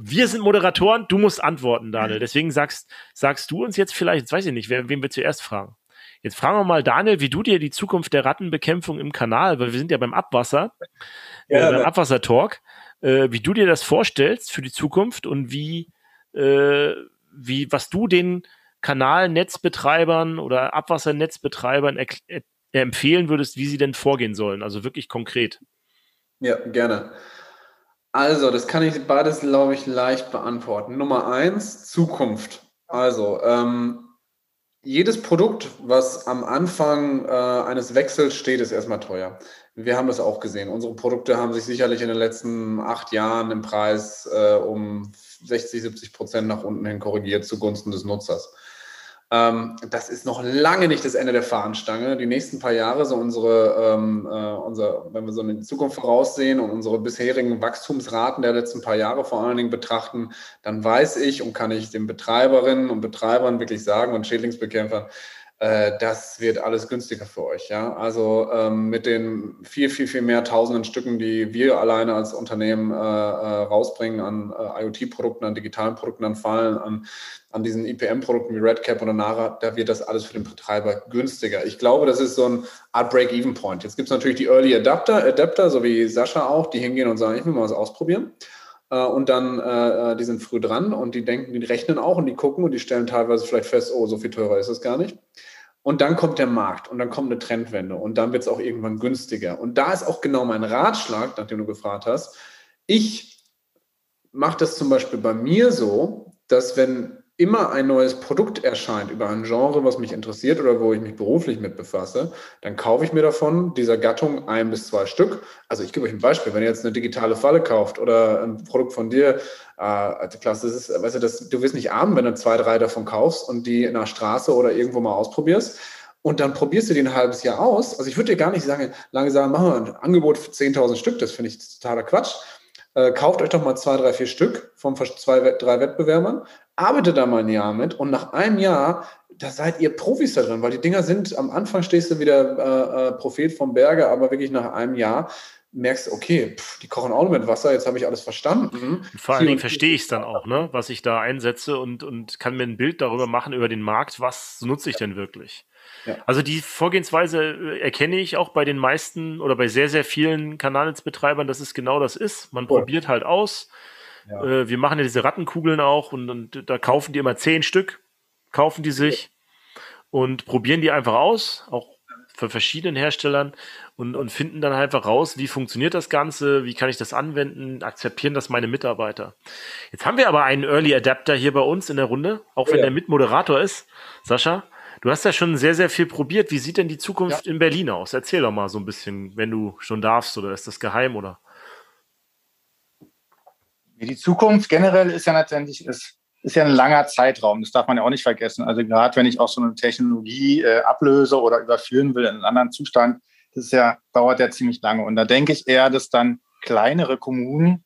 Wir sind Moderatoren, du musst antworten, Daniel. Deswegen sagst, sagst du uns jetzt vielleicht, jetzt weiß ich nicht, wen, wen wir zuerst fragen. Jetzt fragen wir mal Daniel, wie du dir die Zukunft der Rattenbekämpfung im Kanal, weil wir sind ja beim Abwasser, ja, äh, beim Abwassertalk, äh, wie du dir das vorstellst für die Zukunft und wie, äh, wie, was du den Kanalnetzbetreibern oder Abwassernetzbetreibern empfehlen würdest, wie sie denn vorgehen sollen, also wirklich konkret. Ja, gerne. Also, das kann ich beides, glaube ich, leicht beantworten. Nummer eins, Zukunft. Also, ähm, jedes Produkt, was am Anfang äh, eines Wechsels steht, ist erstmal teuer. Wir haben das auch gesehen. Unsere Produkte haben sich sicherlich in den letzten acht Jahren im Preis äh, um 60, 70 Prozent nach unten hin korrigiert zugunsten des Nutzers. Ähm, das ist noch lange nicht das Ende der Fahnenstange. Die nächsten paar Jahre, so unsere, ähm, äh, unser, wenn wir so in die Zukunft voraussehen und unsere bisherigen Wachstumsraten der letzten paar Jahre vor allen Dingen betrachten, dann weiß ich und kann ich den Betreiberinnen und Betreibern wirklich sagen und Schädlingsbekämpfern, das wird alles günstiger für euch. Ja? Also ähm, mit den viel, viel, viel mehr tausenden Stücken, die wir alleine als Unternehmen äh, äh, rausbringen an äh, IoT-Produkten, an digitalen Produkten, an Fallen, an, an diesen IPM-Produkten wie Redcap oder Nara, da wird das alles für den Betreiber günstiger. Ich glaube, das ist so eine Art Break-Even-Point. Jetzt gibt es natürlich die Early Adapter, Adapter, so wie Sascha auch, die hingehen und sagen, ich will mal was ausprobieren. Äh, und dann, äh, die sind früh dran und die denken, die rechnen auch und die gucken und die stellen teilweise vielleicht fest, oh, so viel teurer ist es gar nicht. Und dann kommt der Markt und dann kommt eine Trendwende und dann wird es auch irgendwann günstiger. Und da ist auch genau mein Ratschlag, nachdem du gefragt hast. Ich mache das zum Beispiel bei mir so, dass wenn immer ein neues Produkt erscheint über ein Genre, was mich interessiert oder wo ich mich beruflich mit befasse, dann kaufe ich mir davon dieser Gattung ein bis zwei Stück. Also ich gebe euch ein Beispiel, wenn ihr jetzt eine digitale Falle kauft oder ein Produkt von dir, äh, Klasse, das ist, weißt du, das, du wirst nicht arm, wenn du zwei, drei davon kaufst und die in der Straße oder irgendwo mal ausprobierst. Und dann probierst du die ein halbes Jahr aus. Also ich würde dir gar nicht sagen, lange sagen, machen wir ein Angebot für 10.000 Stück, das finde ich totaler Quatsch. Äh, kauft euch doch mal zwei, drei, vier Stück von zwei, drei Wettbewerbern, arbeitet da mal ein Jahr mit und nach einem Jahr, da seid ihr Profis da drin, weil die Dinger sind, am Anfang stehst du wieder äh, äh, Prophet vom Berge, aber wirklich nach einem Jahr merkst, du, okay, pff, die kochen auch nur mit Wasser, jetzt habe ich alles verstanden. Vor allen Dingen verstehe ich es dann auch, ne, was ich da einsetze und, und kann mir ein Bild darüber machen, über den Markt, was nutze ich denn wirklich. Ja. Also die Vorgehensweise äh, erkenne ich auch bei den meisten oder bei sehr, sehr vielen Kanalnetzbetreibern, dass es genau das ist. Man cool. probiert halt aus, ja. Äh, wir machen ja diese Rattenkugeln auch und, und, da kaufen die immer zehn Stück, kaufen die sich und probieren die einfach aus, auch für verschiedenen Herstellern und, und finden dann einfach raus, wie funktioniert das Ganze, wie kann ich das anwenden, akzeptieren das meine Mitarbeiter. Jetzt haben wir aber einen Early Adapter hier bei uns in der Runde, auch wenn ja. der Mitmoderator ist. Sascha, du hast ja schon sehr, sehr viel probiert. Wie sieht denn die Zukunft ja. in Berlin aus? Erzähl doch mal so ein bisschen, wenn du schon darfst oder ist das geheim oder? Die Zukunft generell ist ja letztendlich ist, ist ja ein langer Zeitraum. Das darf man ja auch nicht vergessen. Also gerade wenn ich auch so eine Technologie äh, ablöse oder überführen will in einen anderen Zustand, das ist ja, dauert ja ziemlich lange. Und da denke ich eher, dass dann kleinere Kommunen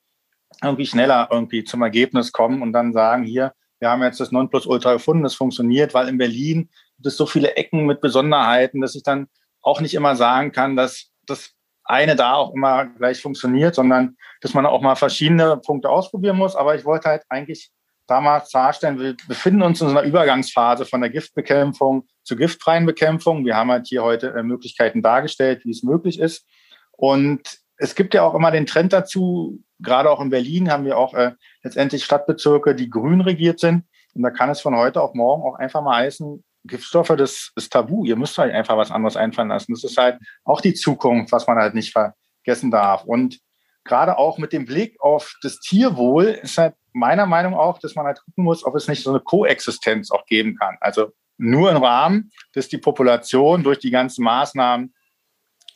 irgendwie schneller irgendwie zum Ergebnis kommen und dann sagen, hier, wir haben jetzt das Nonplusultra gefunden, das funktioniert, weil in Berlin gibt es so viele Ecken mit Besonderheiten, dass ich dann auch nicht immer sagen kann, dass das eine da auch immer gleich funktioniert, sondern dass man auch mal verschiedene Punkte ausprobieren muss. Aber ich wollte halt eigentlich damals darstellen, wir befinden uns in so einer Übergangsphase von der Giftbekämpfung zur giftfreien Bekämpfung. Wir haben halt hier heute äh, Möglichkeiten dargestellt, wie es möglich ist. Und es gibt ja auch immer den Trend dazu, gerade auch in Berlin haben wir auch äh, letztendlich Stadtbezirke, die grün regiert sind. Und da kann es von heute auf morgen auch einfach mal heißen, Giftstoffe, das ist tabu. Ihr müsst halt einfach was anderes einfallen lassen. Das ist halt auch die Zukunft, was man halt nicht vergessen darf. Und gerade auch mit dem Blick auf das Tierwohl ist halt meiner Meinung auch, dass man halt gucken muss, ob es nicht so eine Koexistenz auch geben kann. Also nur im Rahmen, dass die Population durch die ganzen Maßnahmen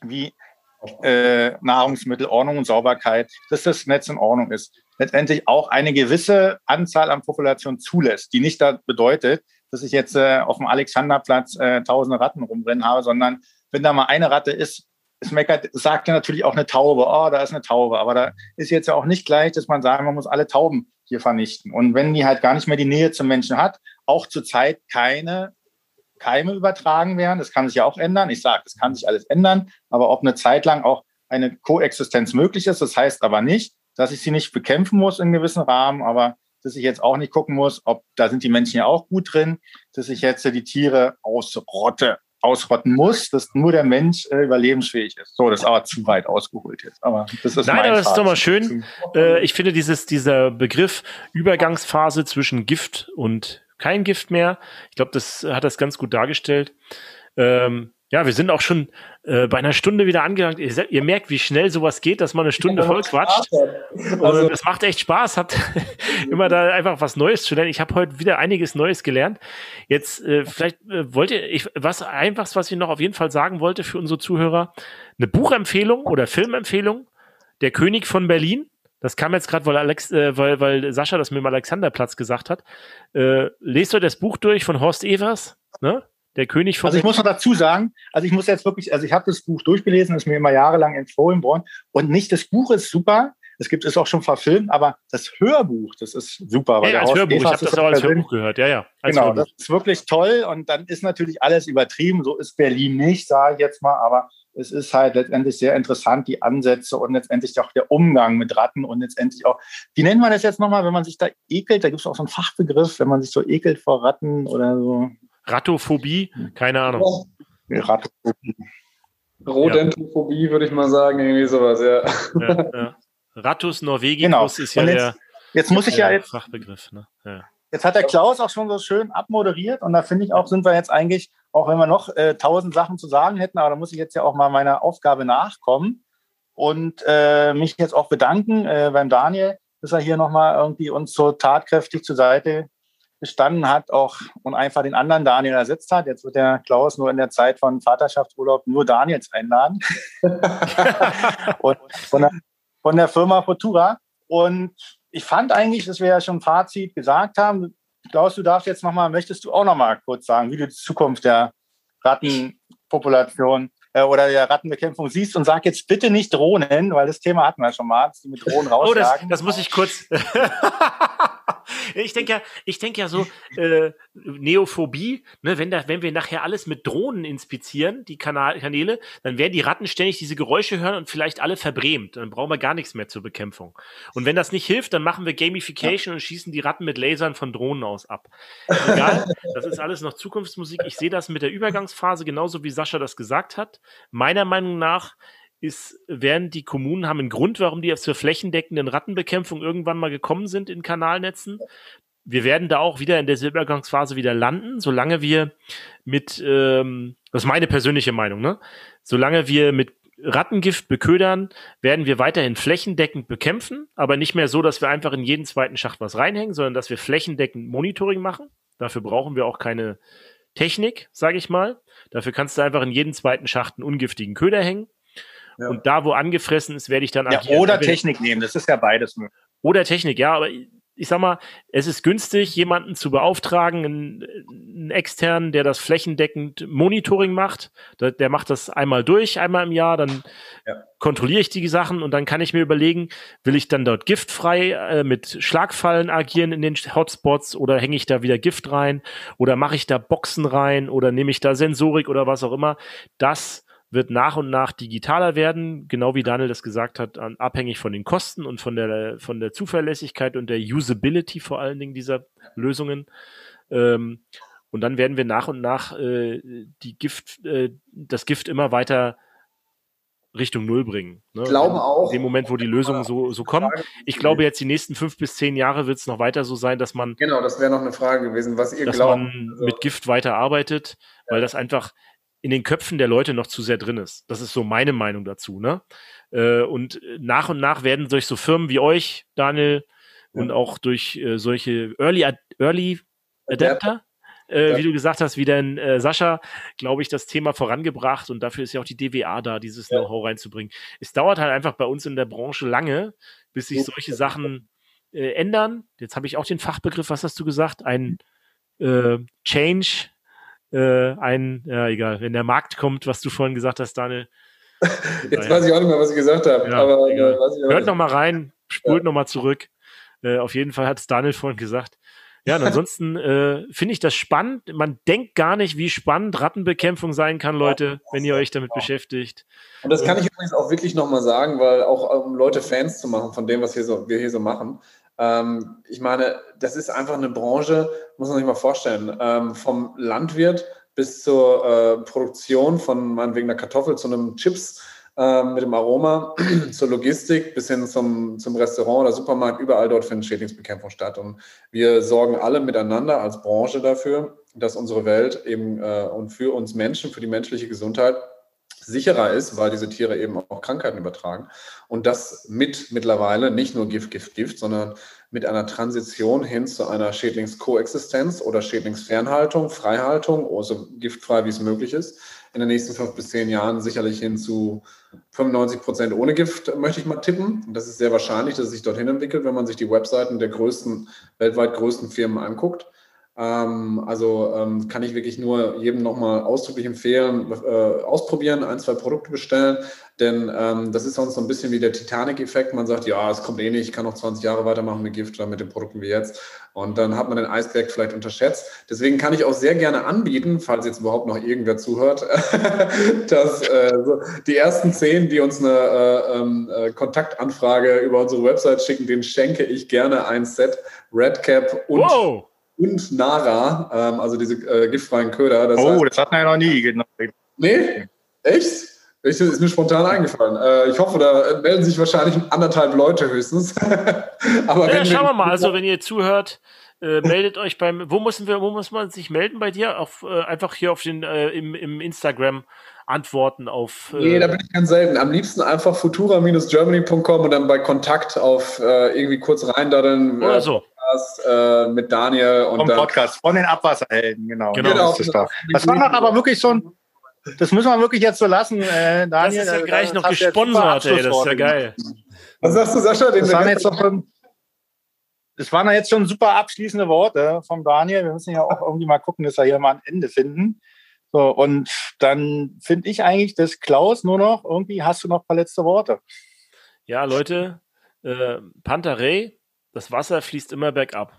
wie äh, Nahrungsmittelordnung und Sauberkeit, dass das Netz in Ordnung ist. Letztendlich auch eine gewisse Anzahl an Population zulässt, die nicht da bedeutet, dass ich jetzt äh, auf dem Alexanderplatz äh, tausende Ratten rumrennen habe, sondern wenn da mal eine Ratte ist, es meckert, sagt ja natürlich auch eine Taube, oh, da ist eine Taube. Aber da ist jetzt ja auch nicht gleich, dass man sagen, man muss alle Tauben hier vernichten. Und wenn die halt gar nicht mehr die Nähe zum Menschen hat, auch zurzeit keine Keime übertragen werden. Das kann sich ja auch ändern. Ich sage, das kann sich alles ändern, aber ob eine Zeit lang auch eine Koexistenz möglich ist, das heißt aber nicht, dass ich sie nicht bekämpfen muss in gewissen Rahmen, aber dass ich jetzt auch nicht gucken muss, ob da sind die Menschen ja auch gut drin, dass ich jetzt die Tiere ausrotte, ausrotten muss, dass nur der Mensch äh, überlebensfähig ist. So, das ist aber zu weit ausgeholt jetzt. Aber das ist Nein, aber das ist doch mal schön. Äh, ich finde dieses, dieser Begriff Übergangsphase zwischen Gift und kein Gift mehr, ich glaube, das hat das ganz gut dargestellt. Ähm, ja, wir sind auch schon äh, bei einer Stunde wieder angelangt. Ihr, ihr merkt, wie schnell sowas geht, dass man eine Stunde voll quatscht. Also, Und es macht echt Spaß, habt [laughs] immer da einfach was Neues zu lernen. Ich habe heute wieder einiges Neues gelernt. Jetzt äh, vielleicht äh, wollt ihr, ich, was einfachs, was ich noch auf jeden Fall sagen wollte für unsere Zuhörer, eine Buchempfehlung oder Filmempfehlung, Der König von Berlin. Das kam jetzt gerade, weil, Alex, äh, weil, weil Sascha das mit dem Alexanderplatz gesagt hat. Äh, lest euch das Buch durch von Horst Evers, ne? Der König von Also ich muss noch dazu sagen, also ich muss jetzt wirklich, also ich habe das Buch durchgelesen, das ist mir immer jahrelang empfohlen worden und nicht das Buch ist super, es gibt es auch schon verfilmt, aber das Hörbuch, das ist super. ja, ja, als Hörbuch. Ich habe das auch als Hörbuch gehört. Ja, ja. Genau, Hörbuch. das ist wirklich toll und dann ist natürlich alles übertrieben. So ist Berlin nicht, sage ich jetzt mal, aber es ist halt letztendlich sehr interessant, die Ansätze und letztendlich auch der Umgang mit Ratten und letztendlich auch, wie nennt man das jetzt nochmal, wenn man sich da ekelt? Da gibt es auch so einen Fachbegriff, wenn man sich so ekelt vor Ratten oder so. Rattophobie, keine Ahnung. Ratten. Rodentophobie, würde ich mal sagen, irgendwie sowas, ja. ja, ja. Rattus norvegicus Genau. ist ja Und der, jetzt, jetzt muss ich ja der jetzt Fachbegriff. Ne? Ja. Jetzt hat der Klaus auch schon so schön abmoderiert und da finde ich auch, sind wir jetzt eigentlich, auch wenn wir noch äh, tausend Sachen zu sagen hätten, aber da muss ich jetzt ja auch mal meiner Aufgabe nachkommen und äh, mich jetzt auch bedanken äh, beim Daniel, dass er hier nochmal irgendwie uns so tatkräftig zur Seite gestanden hat auch und einfach den anderen Daniel ersetzt hat. Jetzt wird der Klaus nur in der Zeit von Vaterschaftsurlaub nur Daniels einladen. [laughs] und von der, von der Firma Futura. Und ich fand eigentlich, dass wir ja schon Fazit gesagt haben. Klaus, du darfst jetzt nochmal, möchtest du auch nochmal kurz sagen, wie du die Zukunft der Rattenpopulation äh, oder der Rattenbekämpfung siehst und sag jetzt bitte nicht Drohnen, weil das Thema hatten wir schon mal, dass die mit Drohnen Oh, das, rausjagen. das muss ich kurz. [laughs] ich denke ja, ich denke ja so, äh, Neophobie, ne, wenn, da, wenn wir nachher alles mit Drohnen inspizieren, die Kanal Kanäle, dann werden die Ratten ständig diese Geräusche hören und vielleicht alle verbrämt. Dann brauchen wir gar nichts mehr zur Bekämpfung. Und wenn das nicht hilft, dann machen wir Gamification und schießen die Ratten mit Lasern von Drohnen aus ab. Egal, [laughs] das ist alles noch Zukunftsmusik. Ich sehe das mit der Übergangsphase genauso wie Sascha das gesagt hat. Meiner Meinung nach ist, werden die Kommunen haben einen Grund, warum die zur flächendeckenden Rattenbekämpfung irgendwann mal gekommen sind in Kanalnetzen. Wir werden da auch wieder in der Übergangsphase wieder landen, solange wir mit, ähm, das ist meine persönliche Meinung, ne? Solange wir mit Rattengift beködern, werden wir weiterhin flächendeckend bekämpfen, aber nicht mehr so, dass wir einfach in jeden zweiten Schacht was reinhängen, sondern dass wir flächendeckend Monitoring machen. Dafür brauchen wir auch keine Technik, sage ich mal. Dafür kannst du einfach in jeden zweiten Schacht einen ungiftigen Köder hängen. Ja. Und da, wo angefressen ist, werde ich dann ja, agieren. oder Entweder- Technik nehmen, das ist ja beides möglich. oder Technik, ja, aber ich sag mal, es ist günstig, jemanden zu beauftragen, einen, einen externen, der das flächendeckend Monitoring macht. Der, der macht das einmal durch, einmal im Jahr, dann Ja. kontrolliere ich die Sachen und dann kann ich mir überlegen, will ich dann dort giftfrei äh, mit Schlagfallen agieren in den Hotspots oder hänge ich da wieder Gift rein oder mache ich da Boxen rein oder nehme ich da Sensorik oder was auch immer. Das wird nach und nach digitaler werden, genau wie Daniel das gesagt hat, an, abhängig von den Kosten und von der, von der Zuverlässigkeit und der Usability vor allen Dingen dieser Lösungen. Ähm, und dann werden wir nach und nach äh, die Gift, äh, das Gift immer weiter Richtung Null bringen. Ne? Glauben auch. In dem Moment, wo die Lösungen so, so kommen. Ich glaube, jetzt die nächsten fünf bis zehn Jahre wird es noch weiter so sein, dass man Genau, das wäre noch eine Frage gewesen, was ihr dass glaubt. man Also, mit Gift weiter arbeitet, weil das einfach in den Köpfen der Leute noch zu sehr drin ist. Das ist so meine Meinung dazu. Ne? Äh, und nach und nach werden durch so Firmen wie euch, Daniel, und auch durch äh, solche Early, Ad Early Adapter, äh, Ja. wie du gesagt hast, wie denn äh, Sascha, glaube ich, das Thema vorangebracht und dafür ist ja auch die DWA da, dieses Ja. Know-how reinzubringen. Es dauert halt einfach bei uns in der Branche lange, bis sich Ja. solche Sachen äh, ändern. Jetzt habe ich auch den Fachbegriff, was hast du gesagt? Ein äh, Change, äh, ein, ja, egal, wenn der Markt kommt, was du vorhin gesagt hast, Daniel. [laughs] Jetzt weiß ich auch nicht mehr, was ich gesagt habe. Ja, aber egal. äh, weiß ich Hört nicht. noch mal rein, spult noch mal zurück. Äh, auf jeden Fall hat es Daniel vorhin gesagt. Ja, und [laughs] ansonsten äh, finde ich das spannend. Man denkt gar nicht, wie spannend Rattenbekämpfung sein kann, Leute, wenn ihr euch damit beschäftigt. Und das kann ich übrigens auch wirklich nochmal sagen, weil auch um Leute Fans zu machen von dem, was hier so, wir hier so machen. Ähm, ich meine, das ist einfach eine Branche, muss man sich mal vorstellen, ähm, vom Landwirt bis zur äh, Produktion von meinetwegen einer Kartoffel zu einem Chips äh, mit dem Aroma, [clears throat] zur Logistik bis hin zum, zum Restaurant oder Supermarkt, überall dort findet Schädlingsbekämpfung statt. Und wir sorgen alle miteinander als Branche dafür, dass unsere Welt eben äh, und für uns Menschen, für die menschliche Gesundheit sicherer ist, weil diese Tiere eben auch Krankheiten übertragen. Und das mit mittlerweile nicht nur Gift, Gift, Gift, sondern mit einer Transition hin zu einer Schädlingskoexistenz oder Schädlingsfernhaltung, Freihaltung, also giftfrei, wie es möglich ist. In den nächsten fünf bis zehn Jahren sicherlich hin zu 95 Prozent ohne Gift, möchte ich mal tippen. Und das ist sehr wahrscheinlich, dass es sich dorthin entwickelt, wenn man sich die Webseiten der größten, weltweit größten Firmen anguckt. Ähm, also ähm, kann ich wirklich nur jedem nochmal ausdrücklich empfehlen, äh, ausprobieren, ein, zwei Produkte bestellen, denn ähm, das ist sonst so ein bisschen wie der Titanic-Effekt. Man sagt, ja, es kommt eh nicht, ich kann noch 20 Jahre weitermachen mit Gift oder mit den Produkten wie jetzt. Und dann hat man den Eisberg vielleicht unterschätzt. Deswegen kann ich auch sehr gerne anbieten, falls jetzt überhaupt noch irgendwer zuhört, [laughs] dass äh, die ersten zehn, die uns eine äh, ähm, äh, Kontaktanfrage über unsere Website schicken, denen schenke ich gerne ein Set Redcap und wow und Nara, ähm, also diese äh, giftfreien Köder. Das oh, heißt, das hat man ja noch nie. Genau. Nee? Echt? Ich, ist mir spontan eingefallen. Äh, ich hoffe, da melden sich wahrscheinlich anderthalb Leute höchstens. [laughs] Aber ja, schauen wir mal. Also, [laughs] wenn ihr zuhört, äh, meldet euch beim. Wo müssen wir, wo muss man sich melden bei dir? Auf, äh, einfach hier auf den äh, im, im Instagram antworten auf. Äh nee, da bin ich ganz selten. Am liebsten einfach futura-germany.com und dann bei Kontakt auf äh, irgendwie kurz rein da dann. Oder so. Podcast äh, mit Daniel. Und Vom Podcast, von den Abwasserhelden, genau. genau. genau. Das, das, das war doch aber wirklich so ein, das müssen wir wirklich jetzt so lassen, äh, Daniel. Das ist ja gleich noch gesponsert, ey, das ist ja geil. Was sagst du, Sascha? Das waren, jetzt doch schon, das waren jetzt schon super abschließende Worte vom Daniel. Wir müssen ja auch irgendwie mal gucken, dass wir hier mal ein Ende finden. So, und dann finde ich eigentlich, dass Klaus nur noch, irgendwie hast du noch ein paar letzte Worte. Ja, Leute, äh, Pantarei, das Wasser fließt immer bergab.